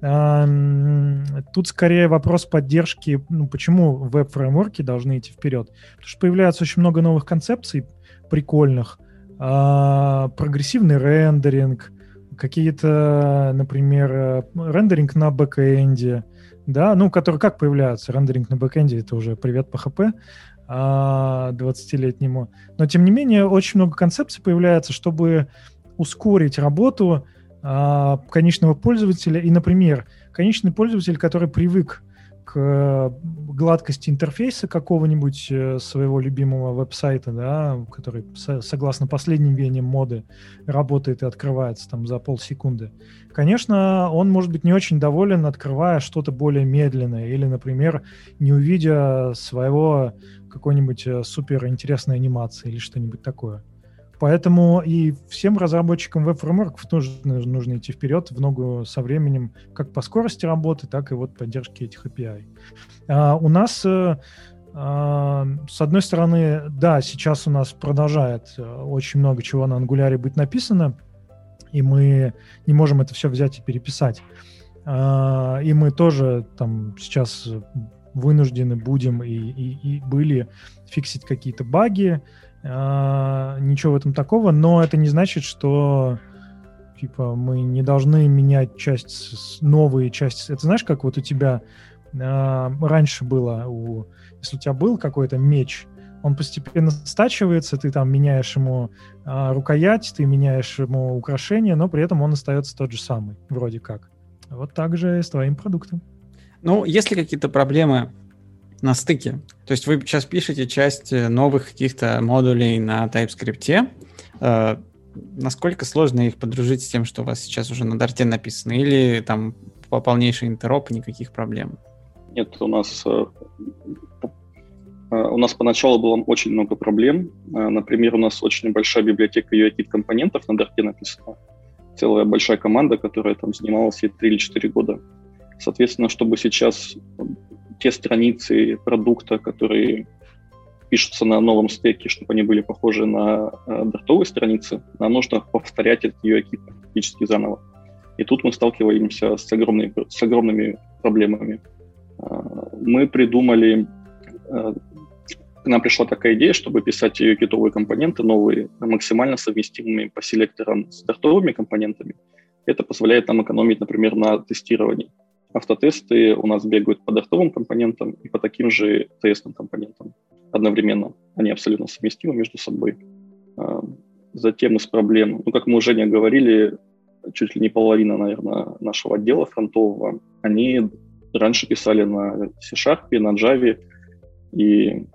Тут скорее вопрос поддержки, ну, почему веб-фреймворки должны идти вперед. Потому что появляется очень много новых концепций прикольных, а, прогрессивный рендеринг, какие-то, например, э, рендеринг на бэкэнде, да, ну, который как появляется? Рендеринг на бэкэнде — это уже привет PHP 20-летнему. А, Но, тем не менее, очень много концепций появляется, чтобы ускорить работу а, конечного пользователя. И, например, конечный пользователь, который привык к э, гладкости интерфейса какого-нибудь э, своего любимого веб-сайта, да, который согласно последним веяниям моды работает и открывается там за полсекунды. Конечно, он может быть не очень доволен, открывая что-то более медленное или, например, не увидя своего какой-нибудь э, супер интересной анимации или что-нибудь такое. Поэтому и всем разработчикам веб-фреймворков нужно, нужно идти вперед в ногу со временем, как по скорости работы, так и вот поддержки этих API. А, у нас, а, с одной стороны, да, сейчас у нас продолжает э, очень много чего на Angular быть написано, и мы не можем это все взять и переписать. А, и мы тоже там сейчас вынуждены будем и, и, и были фиксить какие-то баги, а, ничего в этом такого, но это не значит, что типа мы не должны менять часть, новые части. Это знаешь, как вот у тебя а, раньше было, у, если у тебя был какой-то меч, он постепенно стачивается, ты там меняешь ему а, рукоять, ты меняешь ему украшение, но при этом он остается тот же самый, вроде как. Вот так же с твоим продуктом. Ну, если какие-то проблемы на стыке. То есть вы сейчас пишете часть э, новых каких-то модулей на TypeScript. Э, насколько сложно их подружить с тем, что у вас сейчас уже на Дарте написано? Или там по полнейший интероп никаких проблем? Нет, у нас э, э, у нас поначалу было очень много проблем. Например, у нас очень большая библиотека UIKit компонентов на Дарте написана. Целая большая команда, которая там занималась 3 или 4 года. Соответственно, чтобы сейчас те страницы продукта, которые пишутся на новом стеке, чтобы они были похожи на э, дартовые страницы, нам нужно повторять этот UIKit практически заново. И тут мы сталкиваемся с, огромными, с огромными проблемами. Э, мы придумали, э, к нам пришла такая идея, чтобы писать UIKit компоненты новые, максимально совместимыми по селекторам с дартовыми компонентами. Это позволяет нам экономить, например, на тестировании. Автотесты у нас бегают по дартовым компонентам и по таким же тестным компонентам одновременно. Они абсолютно совместимы между собой. А, затем из проблем, ну, как мы уже не говорили, чуть ли не половина, наверное, нашего отдела фронтового, они раньше писали на C-Sharp, на Java, и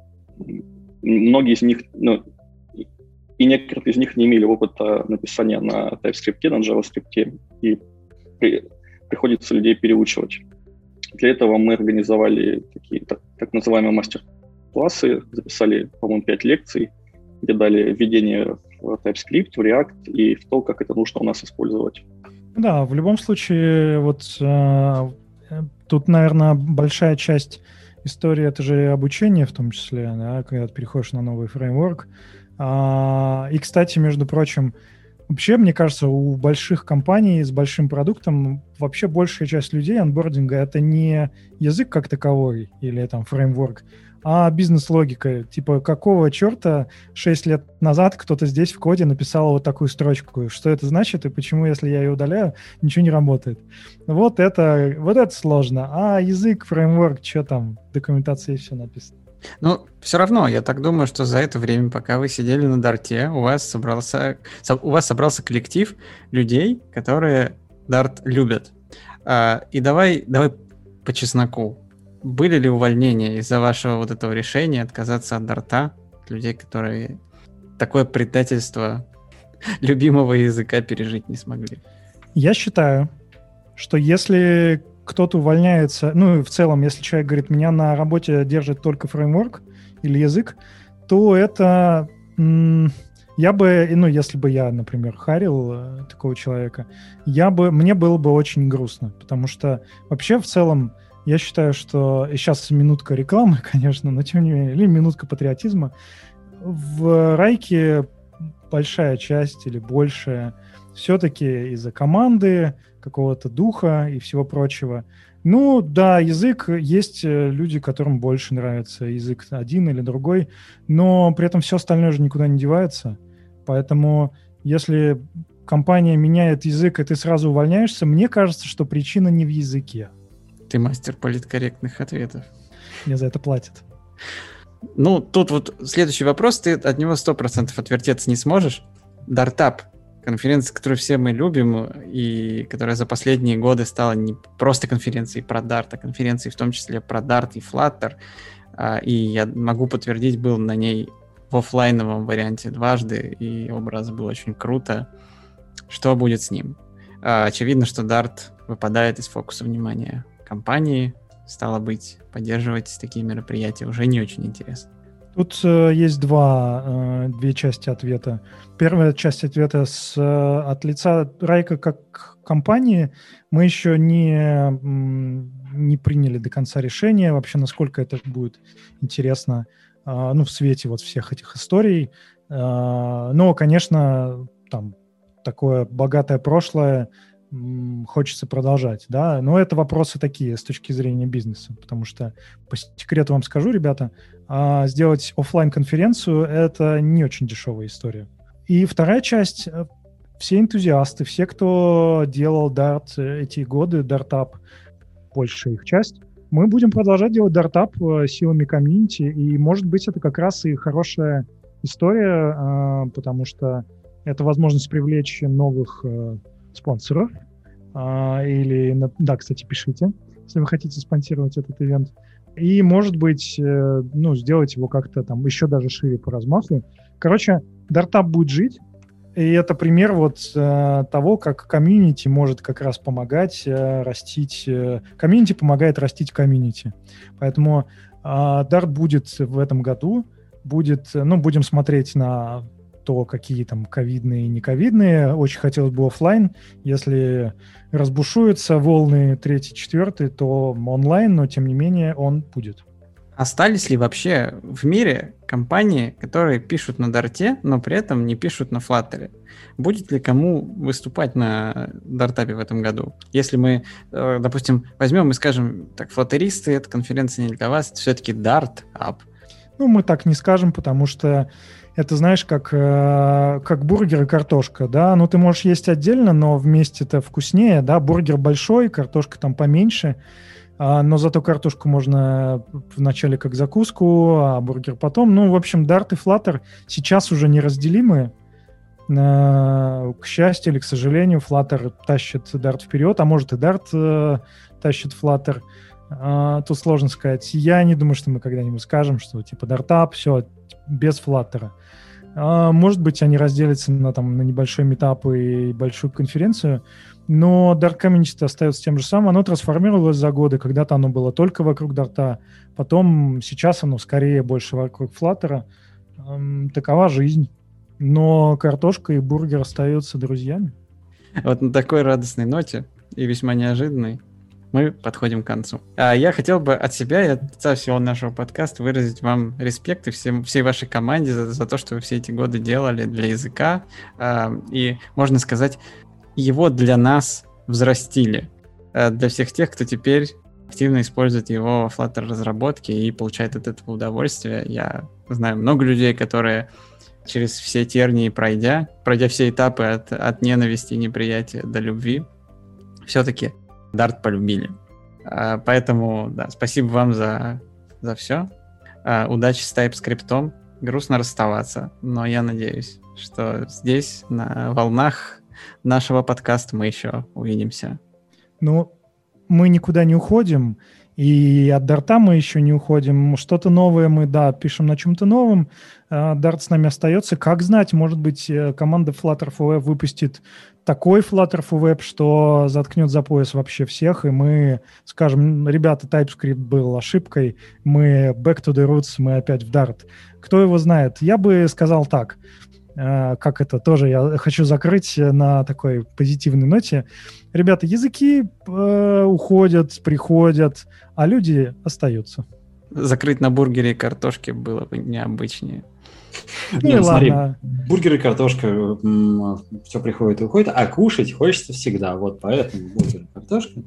многие из них, ну, и некоторые из них не имели опыта написания на TypeScript, на JavaScript, и приходится людей переучивать. Для этого мы организовали такие так, так называемые мастер-классы, записали, по-моему, 5 лекций, где дали введение в TypeScript, в React и в то, как это нужно у нас использовать. Да, в любом случае, вот э, тут, наверное, большая часть истории это же обучение в том числе, да, когда ты переходишь на новый фреймворк. А, и, кстати, между прочим, Вообще, мне кажется, у больших компаний с большим продуктом вообще большая часть людей анбординга — это не язык как таковой или там фреймворк, а бизнес-логика. Типа, какого черта 6 лет назад кто-то здесь в коде написал вот такую строчку? Что это значит и почему, если я ее удаляю, ничего не работает? Вот это, вот это сложно. А язык, фреймворк, что там, документация все написано. Ну, все равно, я так думаю, что за это время, пока вы сидели на Дарте, у вас собрался, у вас собрался коллектив людей, которые Дарт любят. А, и давай, давай по чесноку. Были ли увольнения из-за вашего вот этого решения отказаться от Дарта? Людей, которые такое предательство любимого языка пережить не смогли. Я считаю, что если кто-то увольняется, ну и в целом, если человек говорит, меня на работе держит только фреймворк или язык, то это я бы, ну, если бы я, например, харил э, такого человека, я бы, мне было бы очень грустно, потому что вообще в целом я считаю, что и сейчас минутка рекламы, конечно, но тем не менее, или минутка патриотизма. В Райке большая часть или большая все-таки из-за команды, какого-то духа и всего прочего. Ну, да, язык, есть э, люди, которым больше нравится язык один или другой, но при этом все остальное же никуда не девается. Поэтому если компания меняет язык, и ты сразу увольняешься, мне кажется, что причина не в языке. Ты мастер политкорректных ответов. Мне за это платят. Ну, тут вот следующий вопрос, ты от него 100% отвертеться не сможешь. Дартап, конференция, которую все мы любим, и которая за последние годы стала не просто конференцией про Dart, а конференцией в том числе про Dart и Flutter. А, и я могу подтвердить, был на ней в офлайновом варианте дважды, и образ был очень круто. Что будет с ним? А, очевидно, что Dart выпадает из фокуса внимания компании, стало быть, поддерживать такие мероприятия уже не очень интересно. Тут э, есть два, э, две части ответа. Первая часть ответа с, э, от лица Райка как компании. Мы еще не, не приняли до конца решение вообще, насколько это будет интересно э, ну, в свете вот всех этих историй. Э, но, конечно, там такое богатое прошлое хочется продолжать, да, но это вопросы такие с точки зрения бизнеса, потому что по секрету вам скажу, ребята, а, сделать офлайн конференцию это не очень дешевая история. И вторая часть, э, все энтузиасты, все, кто делал Dart эти годы, Dartup, большая их часть, мы будем продолжать делать Dart э, силами комьюнити, и, может быть, это как раз и хорошая история, а, потому что это возможность привлечь новых э, спонсоров. А, или, да, кстати, пишите, если вы хотите спонсировать этот ивент. И, может быть, э, ну, сделать его как-то там еще даже шире по размаху. Короче, Дартап будет жить, и это пример вот э, того, как комьюнити может как раз помогать э, растить... Э, помогает растить комьюнити. Поэтому э, Dart будет в этом году, будет, ну, будем смотреть на то, какие там ковидные и не ковидные. Очень хотелось бы офлайн. Если разбушуются волны третий, четвертый, то онлайн, но тем не менее он будет. Остались ли вообще в мире компании, которые пишут на Дарте, но при этом не пишут на Flutter? Будет ли кому выступать на Дартапе в этом году? Если мы, э, допустим, возьмем и скажем, так, флоттеристы, эта конференция не для вас, это все-таки Dart App. Ну, мы так не скажем, потому что это, знаешь, как, э, как бургер и картошка, да, ну ты можешь есть отдельно, но вместе это вкуснее, да, бургер большой, картошка там поменьше, а, но зато картошку можно вначале как закуску, а бургер потом. Ну, в общем, Dart и Flutter сейчас уже неразделимы. К счастью или к сожалению, Flutter тащит Dart вперед, а может и Dart э, тащит Flutter. А, тут сложно сказать. Я не думаю, что мы когда-нибудь скажем, что типа Dart все, без Flutter. А, может быть, они разделятся на, там, на небольшой метап и большую конференцию, но Dart Community остается тем же самым. Оно трансформировалось за годы. Когда-то оно было только вокруг Дарта, потом сейчас оно скорее больше вокруг. Эм, такова жизнь. Но картошка и бургер остаются друзьями. Вот на такой радостной ноте и весьма неожиданной мы подходим к концу. А я хотел бы от себя и от всего нашего подкаста выразить вам респект и всем, всей вашей команде за, за то, что вы все эти годы делали для языка. А, и, можно сказать, его для нас взрастили. А, для всех тех, кто теперь активно использует его в Flutter разработке и получает от этого удовольствие. Я знаю много людей, которые через все тернии пройдя, пройдя все этапы от, от ненависти и неприятия до любви, все-таки Дарт полюбили. А, поэтому, да, спасибо вам за, за все. А, удачи с TypeScript. Грустно расставаться, но я надеюсь, что здесь, на волнах нашего подкаста, мы еще увидимся. Ну, мы никуда не уходим. И от Дарта мы еще не уходим. Что-то новое мы, да, пишем на чем-то новом. Дарт с нами остается. Как знать, может быть, э, команда Flutter for Web выпустит такой Flutter Web, что заткнет за пояс вообще всех, и мы скажем, ребята, TypeScript был ошибкой, мы back to the roots, мы опять в Dart. Кто его знает? Я бы сказал так, э, как это тоже я хочу закрыть на такой позитивной ноте. Ребята, языки э, уходят, приходят, а люди остаются. Закрыть на бургере и картошке было бы необычнее. Не, ну, смотри, бургеры, картошка, все приходит и уходит, а кушать хочется всегда. Вот поэтому бургеры, картошка.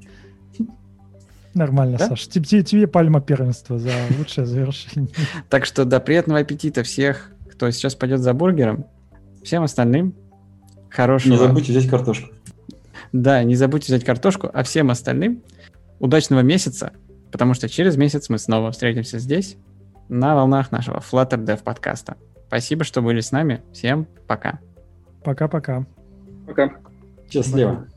Нормально, да? Саша. Тебе, тебе пальма первенства за лучшее завершение. Так что да, приятного аппетита всех, кто сейчас пойдет за бургером. Всем остальным хорошего... Не забудьте взять картошку. Да, не забудьте взять картошку, а всем остальным удачного месяца, потому что через месяц мы снова встретимся здесь на волнах нашего Flutter Dev подкаста. Спасибо, что были с нами. Всем пока. Пока-пока. Пока. Счастливо. Пока.